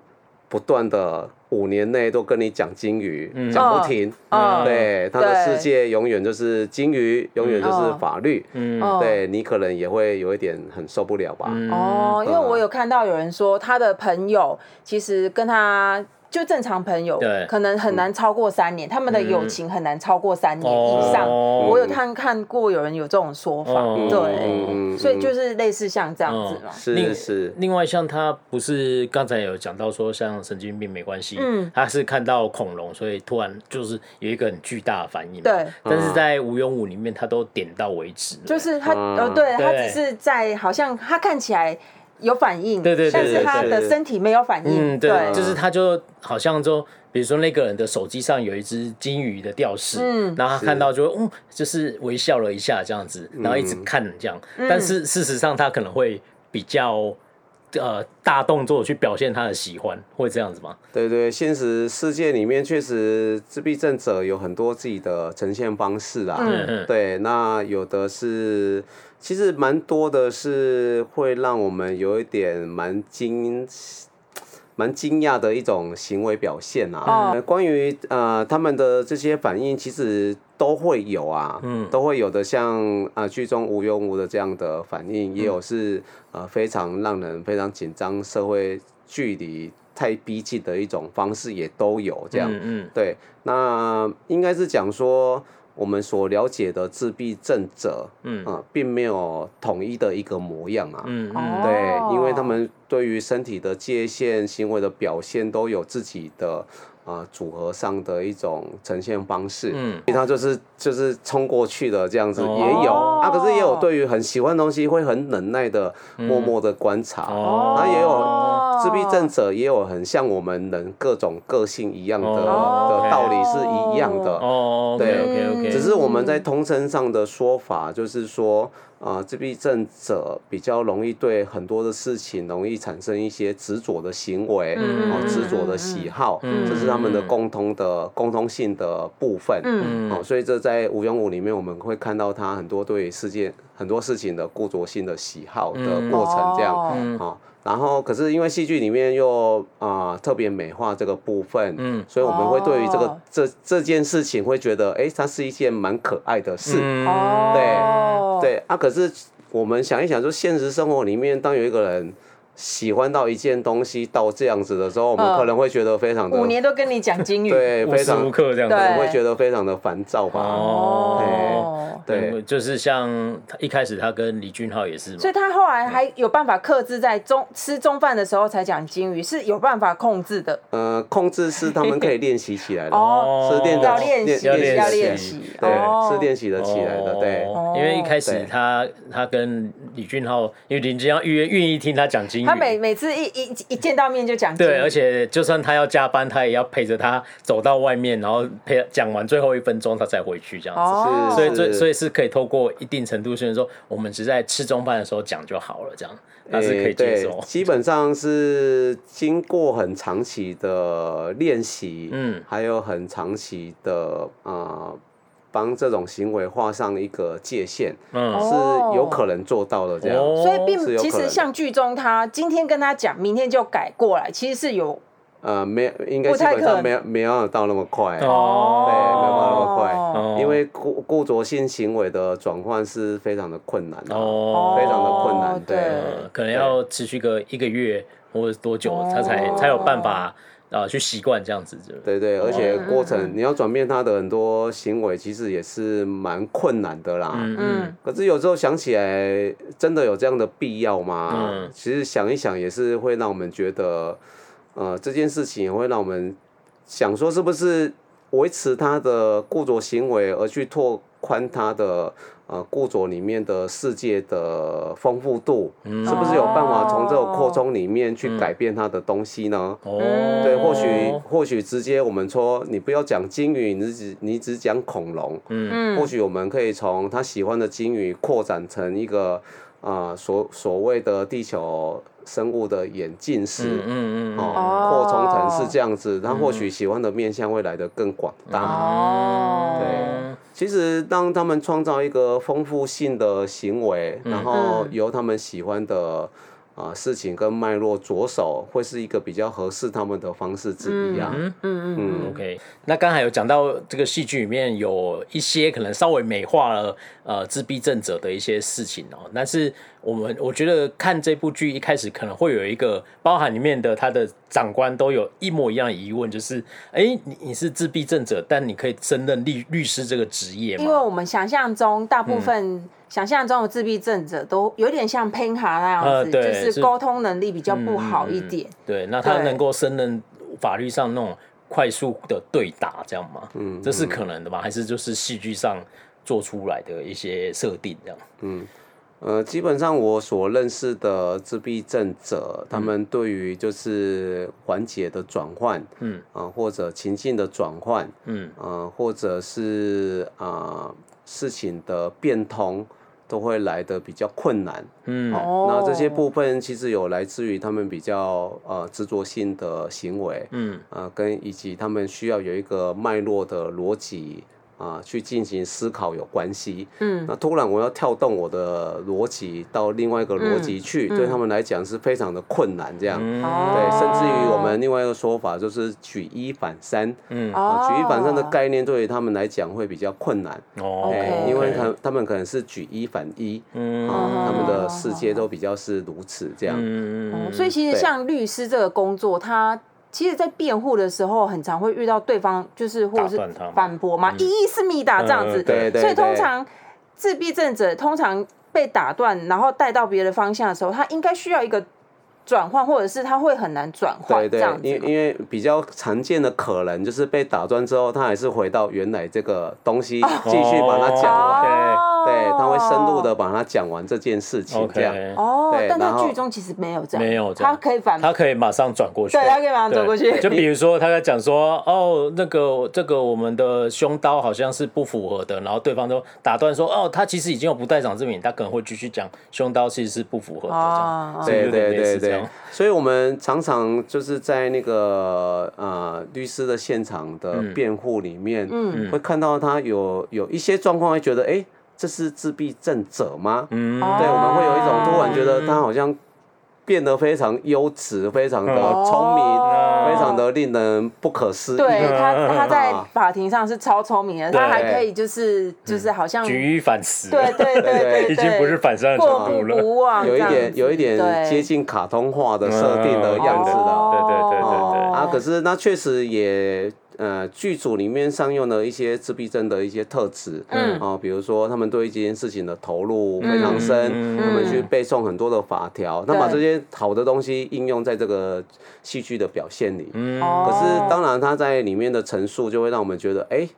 不断的五年内都跟你讲金鱼，讲、嗯、不停。哦、对，他的世界永远就是金鱼，永远就是法律。嗯，对你可能也会有一点很受不了吧？哦，因为我有看到有人说他的朋友其实跟他。就正常朋友，可能很难超过三年，他们的友情很难超过三年以上。我有看看过有人有这种说法，对，所以就是类似像这样子嘛。是是。另外，像他不是刚才有讲到说，像神经病没关系，嗯，他是看到恐龙，所以突然就是有一个很巨大的反应。对。但是在无用武里面，他都点到为止。就是他，呃，对他只是在好像他看起来。有反应，对对对，但是他的身体没有反应，对，就是他就好像就，比如说那个人的手机上有一只金鱼的吊饰，嗯，然后他看到就，嗯，就是微笑了一下这样子，然后一直看这样，但是事实上他可能会比较，呃，大动作去表现他的喜欢，会这样子吗？对对，现实世界里面确实自闭症者有很多自己的呈现方式啊，嗯，对，那有的是。其实蛮多的是会让我们有一点蛮惊蛮惊讶的一种行为表现啊。Oh. 关于呃他们的这些反应，其实都会有啊，嗯，都会有的像，像啊剧中吴庸武的这样的反应，也有是呃非常让人非常紧张，社会距离太逼近的一种方式也都有这样。嗯，嗯对，那应该是讲说。我们所了解的自闭症者，嗯。啊、呃，并没有统一的一个模样啊，嗯嗯，对，因为他们对于身体的界限、行为的表现都有自己的。啊，组合上的一种呈现方式，嗯，他就是就是冲过去的这样子也有。啊，可是也有对于很喜欢的东西会很忍耐的默默的观察，哦，那也有自闭症者也有很像我们人各种个性一样的的道理是一样的，哦，对，OK OK，只是我们在通称上的说法就是说。啊，自闭症者比较容易对很多的事情容易产生一些执着的行为，哦，执着的喜好，这是他们的共通的共通性的部分。嗯哦，所以这在五庸五里面我们会看到他很多对世界很多事情的固着性的喜好的过程，这样。哦。然后，可是因为戏剧里面又啊、呃、特别美化这个部分，嗯，所以我们会对于这个、哦、这这件事情会觉得，哎，它是一件蛮可爱的事，嗯、对对啊。可是我们想一想，就现实生活里面，当有一个人。喜欢到一件东西到这样子的时候，我们可能会觉得非常的、嗯、五年都跟你讲金鱼，对，非常无刻这样子，对会觉得非常的烦躁吧？哦，对，对。就是像一开始他跟李俊浩也是嘛，所以他后来还有办法克制，在中吃中饭的时候才讲金鱼，是有办法控制的。呃，控制是他们可以练习起来的，哦，是练要练习，要练习，对，是练习的起来的，对。因为一开始他他跟李俊浩，因为李俊浩愿愿意听他讲金鱼。他每每次一一一见到面就讲，对，而且就算他要加班，他也要陪着他走到外面，然后陪讲完最后一分钟，他才回去这样子。哦、所以，所以，所以是可以透过一定程度，虽然说我们只在吃中饭的时候讲就好了，这样他是可以接受。欸、基本上是经过很长期的练习，嗯，还有很长期的啊。呃帮这种行为画上一个界限，嗯，是有可能做到的这样，哦、所以并其实像剧中他今天跟他讲，明天就改过来，其实是有，呃，没应该基本上没有没有到那么快。哦，对，没有到那么快，哦、因为固固着性行为的转换是非常的困难的哦，非常的困难，对，对。可能要持续个一个月或者多久，他才、哦、才有办法。啊，去习惯这样子，对对，而且过程你要转变他的很多行为，其实也是蛮困难的啦。嗯嗯。可是有时候想起来，真的有这样的必要吗？嗯。其实想一想，也是会让我们觉得，呃，这件事情也会让我们想说，是不是维持他的固着行为，而去拓宽他的。呃，固着里面的世界的丰富度，嗯、是不是有办法从这个扩充里面去改变他的东西呢？哦，对，或许或许直接我们说，你不要讲鲸鱼，你只你只讲恐龙，嗯，或许我们可以从他喜欢的鲸鱼扩展成一个啊、呃、所所谓的地球生物的眼近视，嗯嗯哦，扩充成是这样子，他或许喜欢的面向会来得更广大，哦，对。其实，当他们创造一个丰富性的行为，然后由他们喜欢的啊事情跟脉络着手，会是一个比较合适他们的方式之一啊。嗯嗯嗯。OK，那刚才有讲到这个戏剧里面有一些可能稍微美化了呃自闭症者的一些事情哦，但是。我们我觉得看这部剧一开始可能会有一个包含里面的他的长官都有一模一样的疑问，就是哎，你你是自闭症者，但你可以胜任律律师这个职业吗？因为我们想象中大部分想象中的自闭症者都有点像 Penha 那样子，嗯、就是沟通能力比较不好一点。嗯、对，那他能够胜任法律上那种快速的对答，这样吗？嗯，这是可能的吗？还是就是戏剧上做出来的一些设定这样？嗯。呃，基本上我所认识的自闭症者，他们对于就是环节的转换，嗯，啊、呃，或者情境的转换，嗯，啊、呃，或者是啊、呃、事情的变通，都会来的比较困难，嗯，哦，那这些部分其实有来自于他们比较呃执着性的行为，嗯，啊、呃，跟以及他们需要有一个脉络的逻辑。啊去进行思考有关系。嗯，那突然我要跳动我的逻辑到另外一个逻辑去，对他们来讲是非常的困难。这样，对，甚至于我们另外一个说法就是举一反三。嗯，举一反三的概念对于他们来讲会比较困难。哦，因为他他们可能是举一反一。嗯，他们的世界都比较是如此这样。嗯，所以其实像律师这个工作，他。其实，在辩护的时候，很常会遇到对方，就是或者是反驳嘛，一意思密达这样子。对对。所以通常自闭症者通常被打断，然后带到别的方向的时候，他应该需要一个转换，或者是他会很难转换。对对。因因为比较常见的可能就是被打断之后，他还是回到原来这个东西，继续把它讲完。对，他会深入的把它讲完这件事情，这样。哦，但在剧中其实没有这样，没有这样，他可以反，他可以马上转过去。对，他可以马上转过去。就比如说，他在讲说，哦，那个这个我们的凶刀好像是不符合的，然后对方就打断说，哦，他其实已经有不在场证明，他可能会继续讲凶刀其实是不符合的，这样。对对对对。所以我们常常就是在那个呃律师的现场的辩护里面，嗯，会看到他有有一些状况，会觉得，哎。这是自闭症者吗？嗯，对，我们会有一种突然觉得他好像变得非常优质，非常的聪明，非常的令人不可思议。对他，他在法庭上是超聪明的，他还可以就是就是好像举一反十，对对对，已经不是反三的程度了，有一点有一点接近卡通化的设定的样子了。对对对对对啊，可是那确实也。呃，剧组里面上用的一些自闭症的一些特质，嗯，啊，比如说他们对这件事情的投入非常深，嗯、他们去背诵很多的法条，那、嗯、把这些好的东西应用在这个戏剧的表现里。嗯，可是当然他在里面的陈述就会让我们觉得，哎、欸。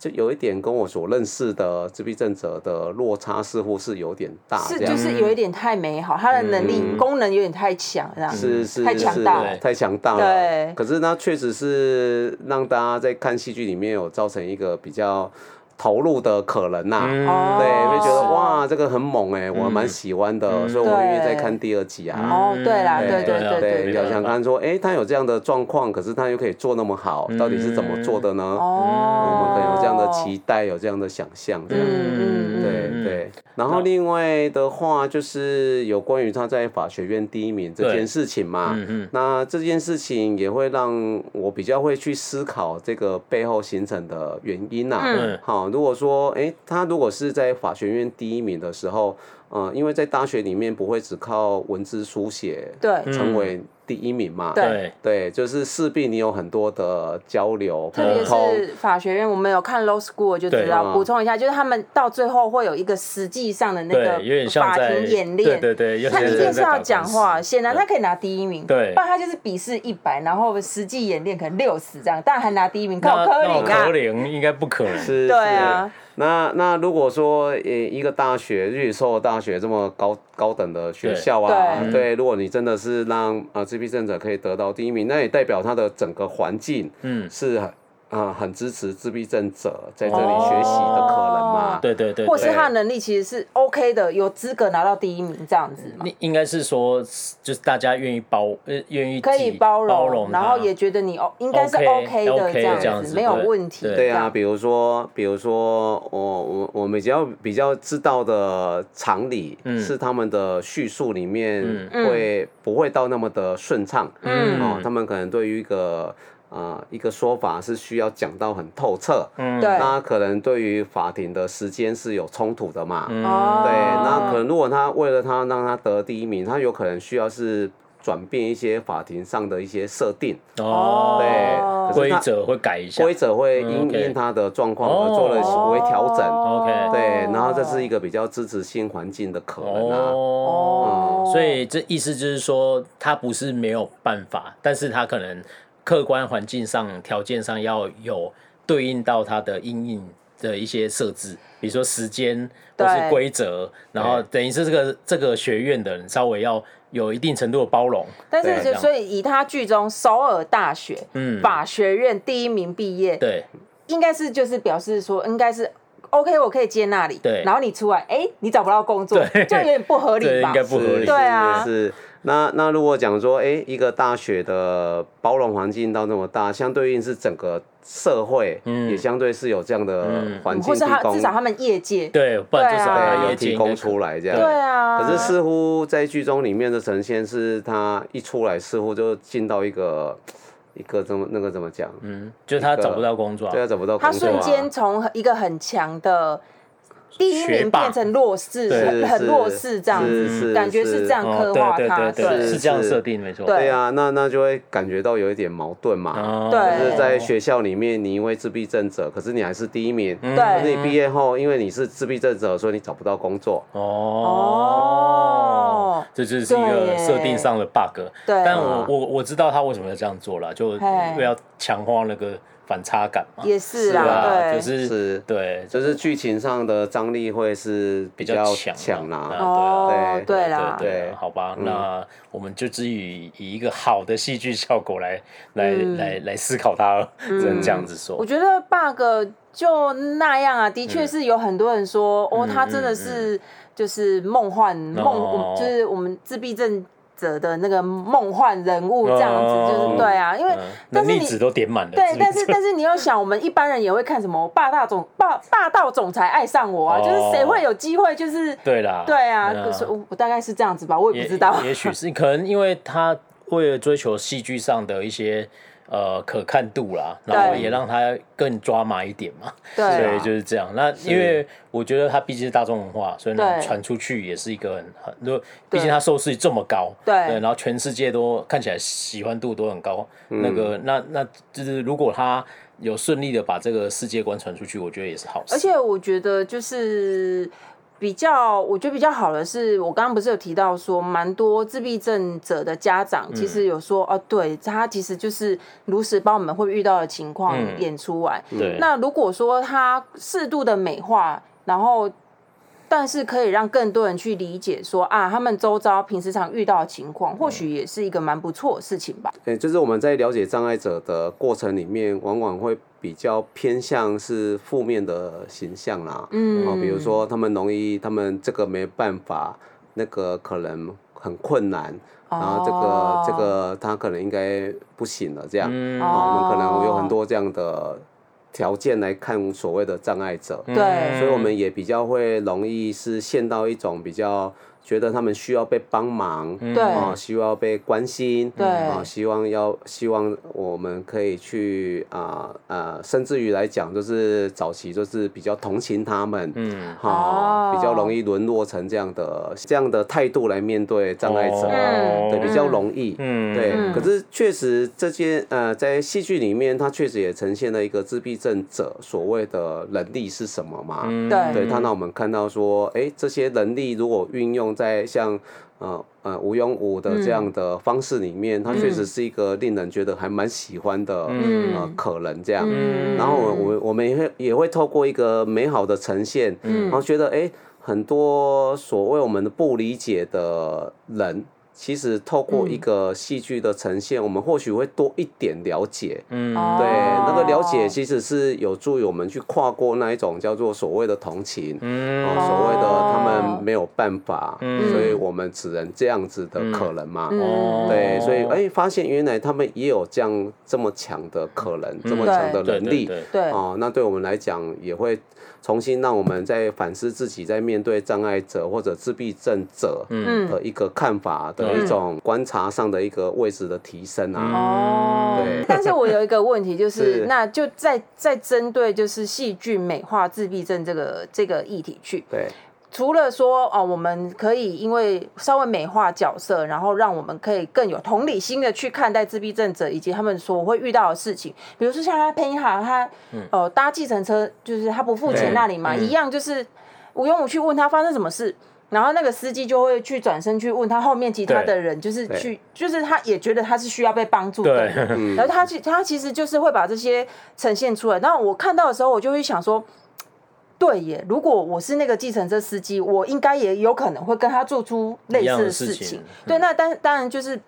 就有一点跟我所认识的自闭症者的落差似乎是有点大，是就是有一点太美好，他的能力功能有点太强，这样。是是太强大，太强大了。对，可是那确实是让大家在看戏剧里面有造成一个比较。投入的可能呐、啊，对，会觉得哇，这个很猛哎，我蛮喜欢的，所以我愿意再看第二集啊。哦，对啦，对对对对，想看说，哎，他有这样的状况，可是他又可以做那么好，到底是怎么做的呢？哦，我们可能有这样的期待，有这样的想象，这样，对对。然后另外的话，就是有关于他在法学院第一名这件事情嘛，那这件事情也会让我比较会去思考这个背后形成的原因呐。好。如果说，哎，他如果是在法学院第一名的时候，嗯，因为在大学里面不会只靠文字书写，对，成为第一名嘛，对，对，就是势必你有很多的交流，特别是法学院，我们有看 Law School 就知道。补充一下，就是他们到最后会有一个实际上的那个法庭演练，对对对，他一定是要讲话，显然他可以拿第一名，对，不然他就是笔试一百，然后实际演练可能六十这样，但还拿第一名，靠科林啊，科林应该不可能，是，对啊。那那如果说呃一个大学，日语授大学这么高高等的学校啊，对，对，如果你真的是让啊自闭症者可以得到第一名，那也代表他的整个环境嗯。是很。啊，很支持自闭症者在这里学习的可能嘛？对对对，或是他的能力其实是 OK 的，有资格拿到第一名这样子嘛？应该是说，就是大家愿意包，呃，愿意可以包容，然后也觉得你哦，应该是 OK 的这样子，没有问题。对啊，比如说，比如说，我我我们比较比较知道的常理是他们的叙述里面会不会到那么的顺畅？嗯，哦，他们可能对于一个。啊、呃，一个说法是需要讲到很透彻，嗯，对，那可能对于法庭的时间是有冲突的嘛，嗯，对，那可能如果他为了他让他得第一名，他有可能需要是转变一些法庭上的一些设定，哦，对，规则会改一下，规则会因应他的状况而做了微调整，OK，对，然后这是一个比较支持新环境的可能啊，哦，嗯、所以这意思就是说他不是没有办法，但是他可能。客观环境上条件上要有对应到它的阴影的一些设置，比如说时间或是规则，然后等于是这个这个学院的人稍微要有一定程度的包容。但是就所以以他剧中首尔大学嗯。法学院第一名毕业，对，应该是就是表示说应该是 OK，我可以接那里，对，然后你出来哎、欸，你找不到工作，就有点不合理吧？应该不合理，对啊。是那那如果讲说，哎，一个大学的包容环境到那么大，相对应是整个社会也相对是有这样的环境提供，或是至少他们业界对，不然至少要提供出来这样。对啊。可是似乎在剧中里面的呈现是，他一出来似乎就进到一个一个怎么那个怎么讲？嗯，就是他找不到工作，对，他找不到工作。他瞬间从一个很强的。第一名变成弱势，很弱势这样子，感觉是这样刻画他，对，是这样设定没错。对啊，那那就会感觉到有一点矛盾嘛。对，就是在学校里面，你因为自闭症者，可是你还是第一名。对。可是你毕业后，因为你是自闭症者，所以你找不到工作。哦。这就是一个设定上的 bug。对。但我我我知道他为什么要这样做了，就为了强化那个。反差感嘛，也是啦，就是是，对，就是剧情上的张力会是比较强啦，哦，对啦，对，好吧，那我们就至于以一个好的戏剧效果来来来来思考它了，只能这样子说。我觉得 bug 就那样啊，的确是有很多人说，哦，他真的是就是梦幻梦，就是我们自闭症。者的那个梦幻人物这样子，就是对啊，因为但是你都点满了，对，但是但是你要想，我们一般人也会看什么霸道总霸霸道总裁爱上我啊，就是谁会有机会就是对啦，对啊，可是我大概是这样子吧，我也不知道，也许是可能因为他为了追求戏剧上的一些。呃，可看度啦，然后也让他更抓马一点嘛，对，所以就是这样。那因为我觉得他毕竟是大众文化，所以呢，传出去也是一个很很，就毕竟他收视率这么高，对，然后全世界都看起来喜欢度都很高，那个那那就是如果他有顺利的把这个世界观传出去，我觉得也是好事。而且我觉得就是。比较，我觉得比较好的是，我刚刚不是有提到说，蛮多自闭症者的家长其实有说，哦，对，他其实就是如实把我们会遇到的情况演出来。对。那如果说他适度的美化，然后。但是可以让更多人去理解说啊，他们周遭平时常遇到的情况，或许也是一个蛮不错的事情吧。对，就是我们在了解障碍者的过程里面，往往会比较偏向是负面的形象啦。嗯，比如说他们容易，他们这个没办法，那个可能很困难，然后这个、哦、这个他可能应该不行了，这样，嗯、我们可能有很多这样的。条件来看所谓的障碍者，对，所以我们也比较会容易是陷到一种比较觉得他们需要被帮忙，对，啊，需要被关心，对，啊，希望要希望我们可以去啊啊，甚至于来讲，就是早期就是比较同情他们，嗯，好，比较容易沦落成这样的这样的态度来面对障碍者，对，比较容易，嗯，对。可是确实这些呃，在戏剧里面，它确实也呈现了一个自闭症者所谓的能力是什么嘛？对，对，他让我们看到说，哎，这些能力如果运用。在像呃呃吴庸武的这样的方式里面，他确实是一个令人觉得还蛮喜欢的呃可能这样。然后我我我们也会也会透过一个美好的呈现，然后觉得哎，很多所谓我们的不理解的人。其实透过一个戏剧的呈现，嗯、我们或许会多一点了解。嗯，对，那个了解其实是有助于我们去跨过那一种叫做所谓的同情。嗯，哦、所谓的他们没有办法，嗯、所以我们只能这样子的可能嘛。嗯、对，所以哎，发现原来他们也有这样这么强的可能，嗯、这么强的能力。对，哦，那对我们来讲也会。重新让我们在反思自己在面对障碍者或者自闭症者的一个看法的一种观察上的一个位置的提升啊。哦，对。但是我有一个问题，就是 那就在在针对就是戏剧美化自闭症这个这个议题去。对。除了说哦，我们可以因为稍微美化角色，然后让我们可以更有同理心的去看待自闭症者以及他们所会遇到的事情。比如说像他配音哈，他呃搭计程车就是他不付钱那里嘛，一样就是无庸无去问他发生什么事，然后那个司机就会去转身去问他后面其他的人，就是去就是他也觉得他是需要被帮助的，然后他其他其实就是会把这些呈现出来。然后我看到的时候，我就会想说。对耶，如果我是那个计程车司机，我应该也有可能会跟他做出类似的事情。事情对，那当当然就是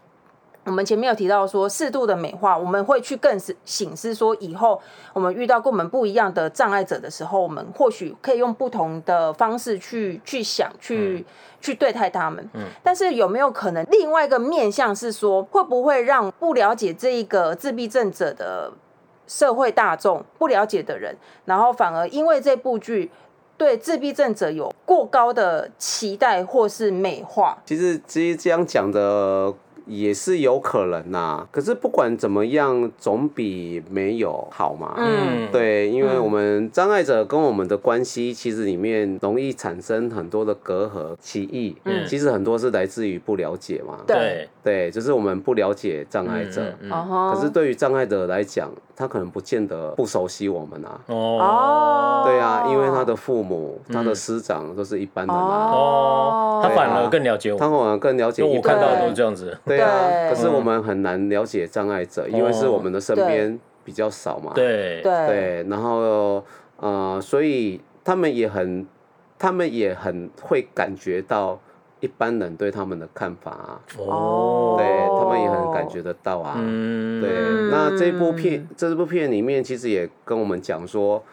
我们前面有提到说，适度的美化，我们会去更是醒思说，以后我们遇到跟我们不一样的障碍者的时候，我们或许可以用不同的方式去去想，去、嗯、去对待他们。嗯，但是有没有可能另外一个面向是说，会不会让不了解这一个自闭症者的社会大众不了解的人，然后反而因为这部剧对自闭症者有过高的期待或是美化。其实，其实这样讲的。也是有可能呐、啊，可是不管怎么样，总比没有好嘛。嗯，对，因为我们障碍者跟我们的关系，其实里面容易产生很多的隔阂、歧义。嗯，其实很多是来自于不了解嘛。对，对，就是我们不了解障碍者。嗯，可是对于障碍者来讲，他可能不见得不熟悉我们啊。哦。对啊，因为他的父母、他的师长都是一般的嘛。哦。他反而更了解我。他反而更了解。我看到的都是这样子。对啊，可是我们很难了解障碍者，因为是我们的身边比较少嘛。对对，然后呃，所以他们也很，他们也很会感觉到一般人对他们的看法啊。哦，对他们也很感觉得到啊。嗯，对，那这部片，这部片里面其实也跟我们讲说。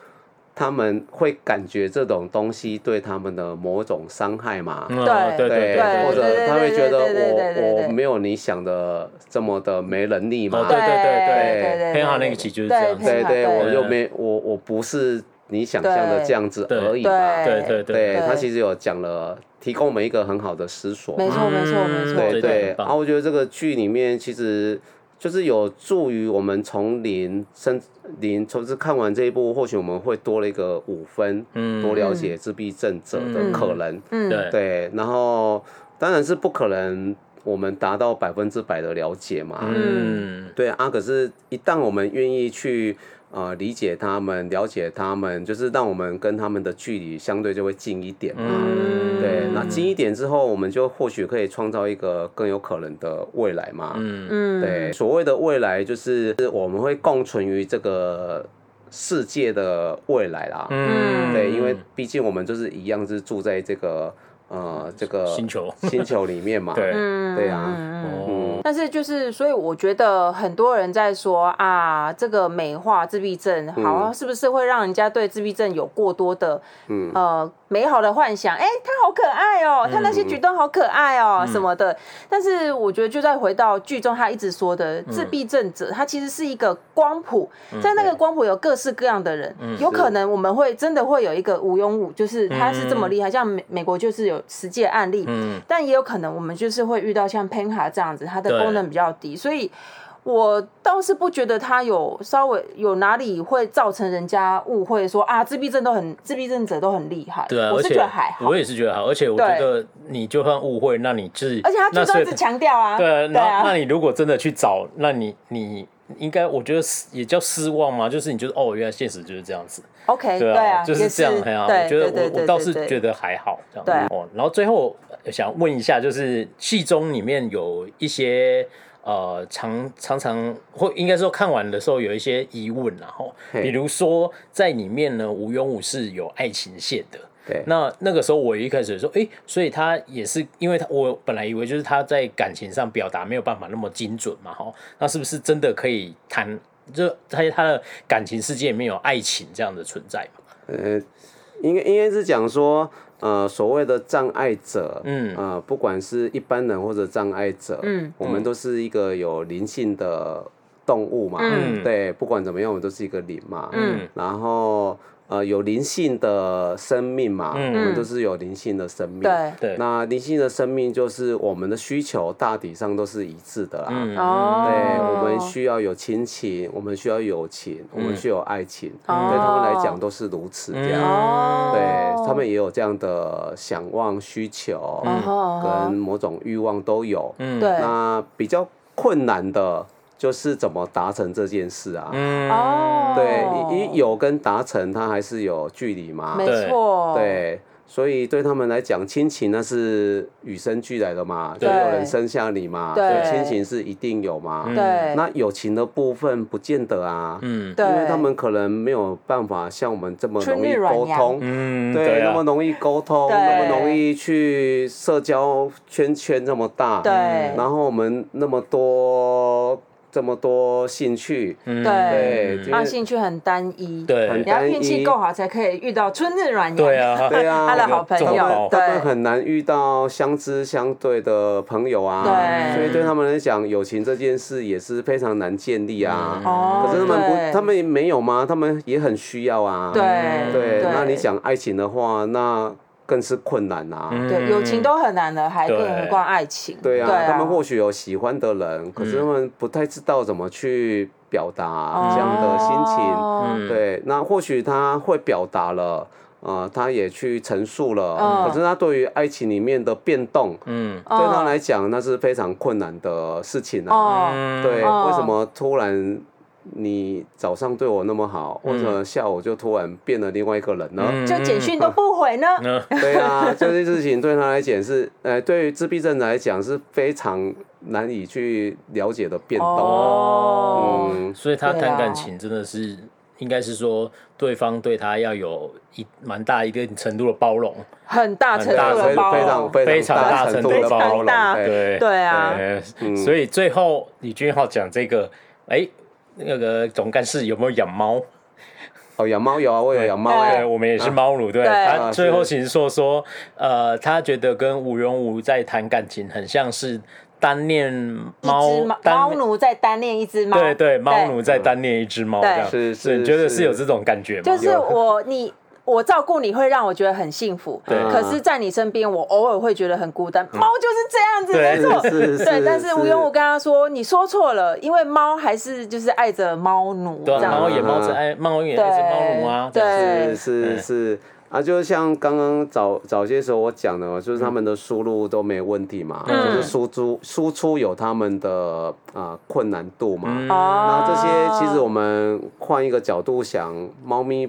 他们会感觉这种东西对他们的某种伤害嘛？对对对，或者他会觉得我我没有你想的这么的没能力嘛？对对对对，偏好那个期就是这样。对对，我就没我我不是你想象的这样子而已嘛？对。对对，他其实有讲了，提供我们一个很好的思索。没错没错没错。对对，然后我觉得这个剧里面其实。就是有助于我们从零生零，从这看完这一部，或许我们会多了一个五分，嗯，多了解自闭症者的可能，嗯，对。对，然后当然是不可能我们达到百分之百的了解嘛，嗯，对啊，可是，一旦我们愿意去。呃，理解他们，了解他们，就是让我们跟他们的距离相对就会近一点嘛。嗯、对，那近一点之后，我们就或许可以创造一个更有可能的未来嘛。嗯，对，所谓的未来就是我们会共存于这个世界的未来啦。嗯，对，因为毕竟我们就是一样，是住在这个。呃，这个星球。星球里面嘛，对，对啊，嗯，但是就是，所以我觉得很多人在说啊，这个美化自闭症，好像是不是会让人家对自闭症有过多的，嗯，呃。美好的幻想，哎、欸，他好可爱哦、喔，他那些举动好可爱哦、什么的。但是我觉得，就再回到剧中，他一直说的自闭症者，他其实是一个光谱，在那个光谱有各式各样的人，嗯、有可能我们会真的会有一个吴庸武，就是他是这么厉害，像美美国就是有实际案例，嗯、但也有可能我们就是会遇到像 Penha 这样子，他的功能比较低，所以。我倒是不觉得他有稍微有哪里会造成人家误会说啊，自闭症都很自闭症者都很厉害。对啊，我是觉得还好。我也是觉得好，而且我觉得你就算误会，那你就是而且他就一直强调啊，对啊，对啊，那你如果真的去找，那你你应该我觉得也叫失望嘛，就是你觉得哦，原来现实就是这样子。OK，对啊，就是这样。很好，我觉得我我倒是觉得还好这样。对哦，然后最后想问一下，就是戏中里面有一些。呃，常常常会应该说看完的时候有一些疑问，然后比如说在里面呢，吴庸武是有爱情线的。对，那那个时候我一开始说，哎、欸，所以他也是因为他，我本来以为就是他在感情上表达没有办法那么精准嘛，哈，那是不是真的可以谈？就他他的感情世界里面有爱情这样的存在嘛？呃，应该应该是讲说。呃，所谓的障碍者，嗯，呃，不管是一般人或者障碍者，嗯，我们都是一个有灵性的动物嘛，嗯，对，不管怎么样，我们都是一个灵嘛，嗯，然后。呃，有灵性的生命嘛，嗯、我们都是有灵性的生命。对对。那灵性的生命就是我们的需求大体上都是一致的啦。嗯、对，我们需要有亲情，我们需要友情，嗯、我们需要有爱情，嗯、对他们来讲都是如此这样。嗯、对，他们也有这样的想望、需求，嗯、跟某种欲望都有。嗯。那比较困难的。就是怎么达成这件事啊？嗯，对，一有跟达成，它还是有距离嘛。没错。对，所以对他们来讲，亲情那是与生俱来的嘛，就有人生下你嘛，所以亲情是一定有嘛。对。那友情的部分不见得啊。嗯。因为他们可能没有办法像我们这么容易沟通。嗯。对，那么容易沟通，那么容易去社交圈圈这么大。对。然后我们那么多。这么多兴趣，对，对，他兴趣很单一，对，你要运气够好才可以遇到春日软羊，对啊，对啊，他的好朋友，他们很难遇到相知相对的朋友啊，对，所以对他们来讲，友情这件事也是非常难建立啊。哦，可是他们不，他们没有吗？他们也很需要啊。对对，那你讲爱情的话，那。更是困难啊！对，友情都很难的，还更何况爱情。对啊，他们或许有喜欢的人，可是他们不太知道怎么去表达这样的心情。对，那或许他会表达了，呃，他也去陈述了，可是他对于爱情里面的变动，嗯，对他来讲那是非常困难的事情啊。对，为什么突然？你早上对我那么好，为什么下午就突然变了另外一个人呢？就简讯都不回呢？对啊，这件事情对他来讲是，呃，对于自闭症来讲是非常难以去了解的变动。哦，嗯，所以他谈感情真的是，应该是说对方对他要有一蛮大一个程度的包容，很大程度的包容，非常大程度的包容。对对啊，所以最后李俊浩讲这个，哎。那个总干事有没有养猫？哦，养猫有啊，我有养猫。对，我们也是猫奴。对，他最后其实说说，呃，他觉得跟吴荣武在谈感情，很像是单恋猫，猫奴在单恋一只猫。对对，猫奴在单恋一只猫，这样是是，你觉得是有这种感觉吗？就是我你。我照顾你会让我觉得很幸福，可是，在你身边，我偶尔会觉得很孤单。猫就是这样子，没错，对。但是吴庸，我跟他说，你说错了，因为猫还是就是爱着猫奴，对，猫也猫着爱，猫也爱着猫奴啊，对，是是是啊，就像刚刚早早些时候我讲的嘛，就是他们的输入都没问题嘛，就是输出输出有他们的啊困难度嘛，那这些其实我们换一个角度想，猫咪。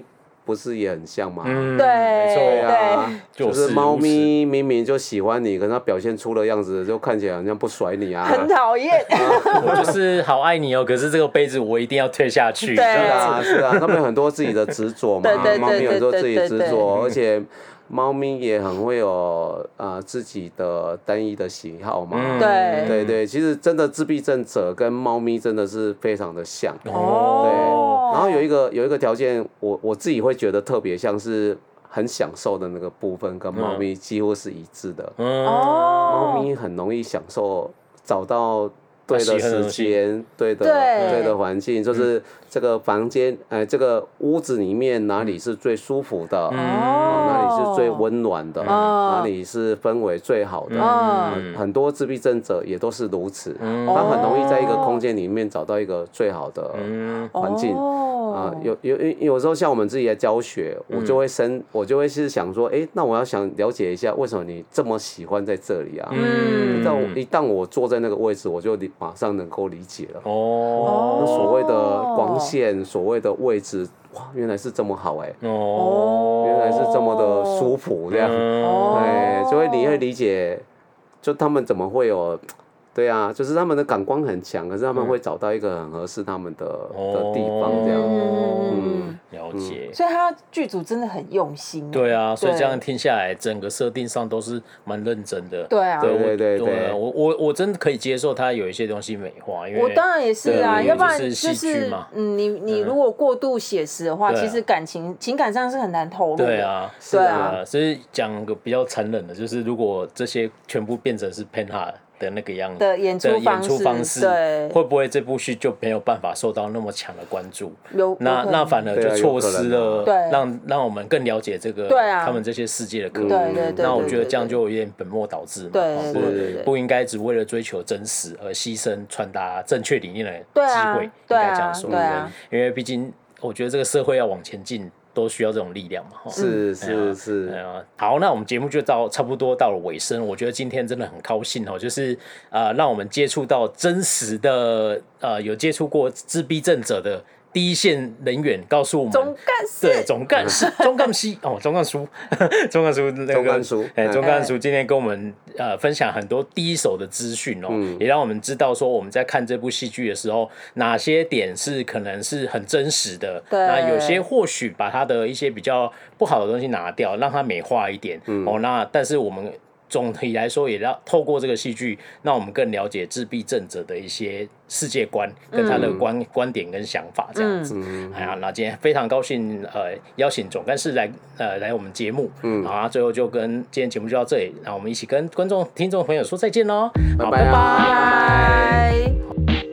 不是也很像吗？嗯，对，没错呀，就是猫咪明明就喜欢你，可是它表现出的样子就看起来好像不甩你啊，很讨厌。我就是好爱你哦，可是这个杯子我一定要退下去。是啊，是啊，他们有很多自己的执着嘛，猫咪有很多自己执着，而且。猫咪也很会有啊自己的单一的喜好嘛，对。对对，其实真的自闭症者跟猫咪真的是非常的像，哦，对，然后有一个有一个条件，我我自己会觉得特别像是很享受的那个部分，跟猫咪几乎是一致的，哦，猫咪很容易享受找到。对的时间，对的对。的环境，就是这个房间，哎，这个屋子里面哪里是最舒服的，哪里是最温暖的，哪里是氛围最好的。很多自闭症者也都是如此，他很容易在一个空间里面找到一个最好的环境。啊，有有有时候像我们自己在教学，我就会生，我就会是想说，哎，那我要想了解一下，为什么你这么喜欢在这里啊？嗯，一旦一旦我坐在那个位置，我就马上能够理解了。哦，那所谓的光线，所谓的位置，哇，原来是这么好哎。哦，原来是这么的舒服，这样，哎，所以你会理解，就他们怎么会有。对啊，就是他们的感官很强，可是他们会找到一个很合适他们的的地方，这样。嗯，了解。所以他剧组真的很用心。对啊，所以这样听下来，整个设定上都是蛮认真的。对啊，对对对对。我我我真的可以接受他有一些东西美化，因为我当然也是啊，要不然就是嗯，你你如果过度写实的话，其实感情情感上是很难投入。对啊，对啊。所以讲个比较残忍的，就是如果这些全部变成是 Penha 的那个样子的演出方式，对，会不会这部剧就没有办法受到那么强的关注？有，那那反而就错失了，让让我们更了解这个，对啊，他们这些世界的可能。对对对。那我觉得这样就有点本末倒置嘛，对，不不应该只为了追求真实而牺牲传达正确理念的机会，应该这样说，对，因为毕竟我觉得这个社会要往前进。都需要这种力量嘛？是是是。好，那我们节目就到差不多到了尾声。我觉得今天真的很高兴哦，就是呃，让我们接触到真实的呃，有接触过自闭症者的。第一线人员告诉我们，总干事。对总干事 总干事哦，总干叔，总干叔那个哎，总干叔今天跟我们呃分享很多第一手的资讯哦，也让我们知道说我们在看这部戏剧的时候，哪些点是可能是很真实的，那有些或许把他的一些比较不好的东西拿掉，让它美化一点哦，那但是我们。总体来说，也要透过这个戏剧，让我们更了解自闭症者的一些世界观跟他的观、嗯、观点跟想法这样子。哎呀、嗯，那今天非常高兴呃邀请总干事来呃来我们节目，嗯，然后最后就跟今天节目就到这里，那我们一起跟观众听众朋友说再见喽，拜拜，拜拜。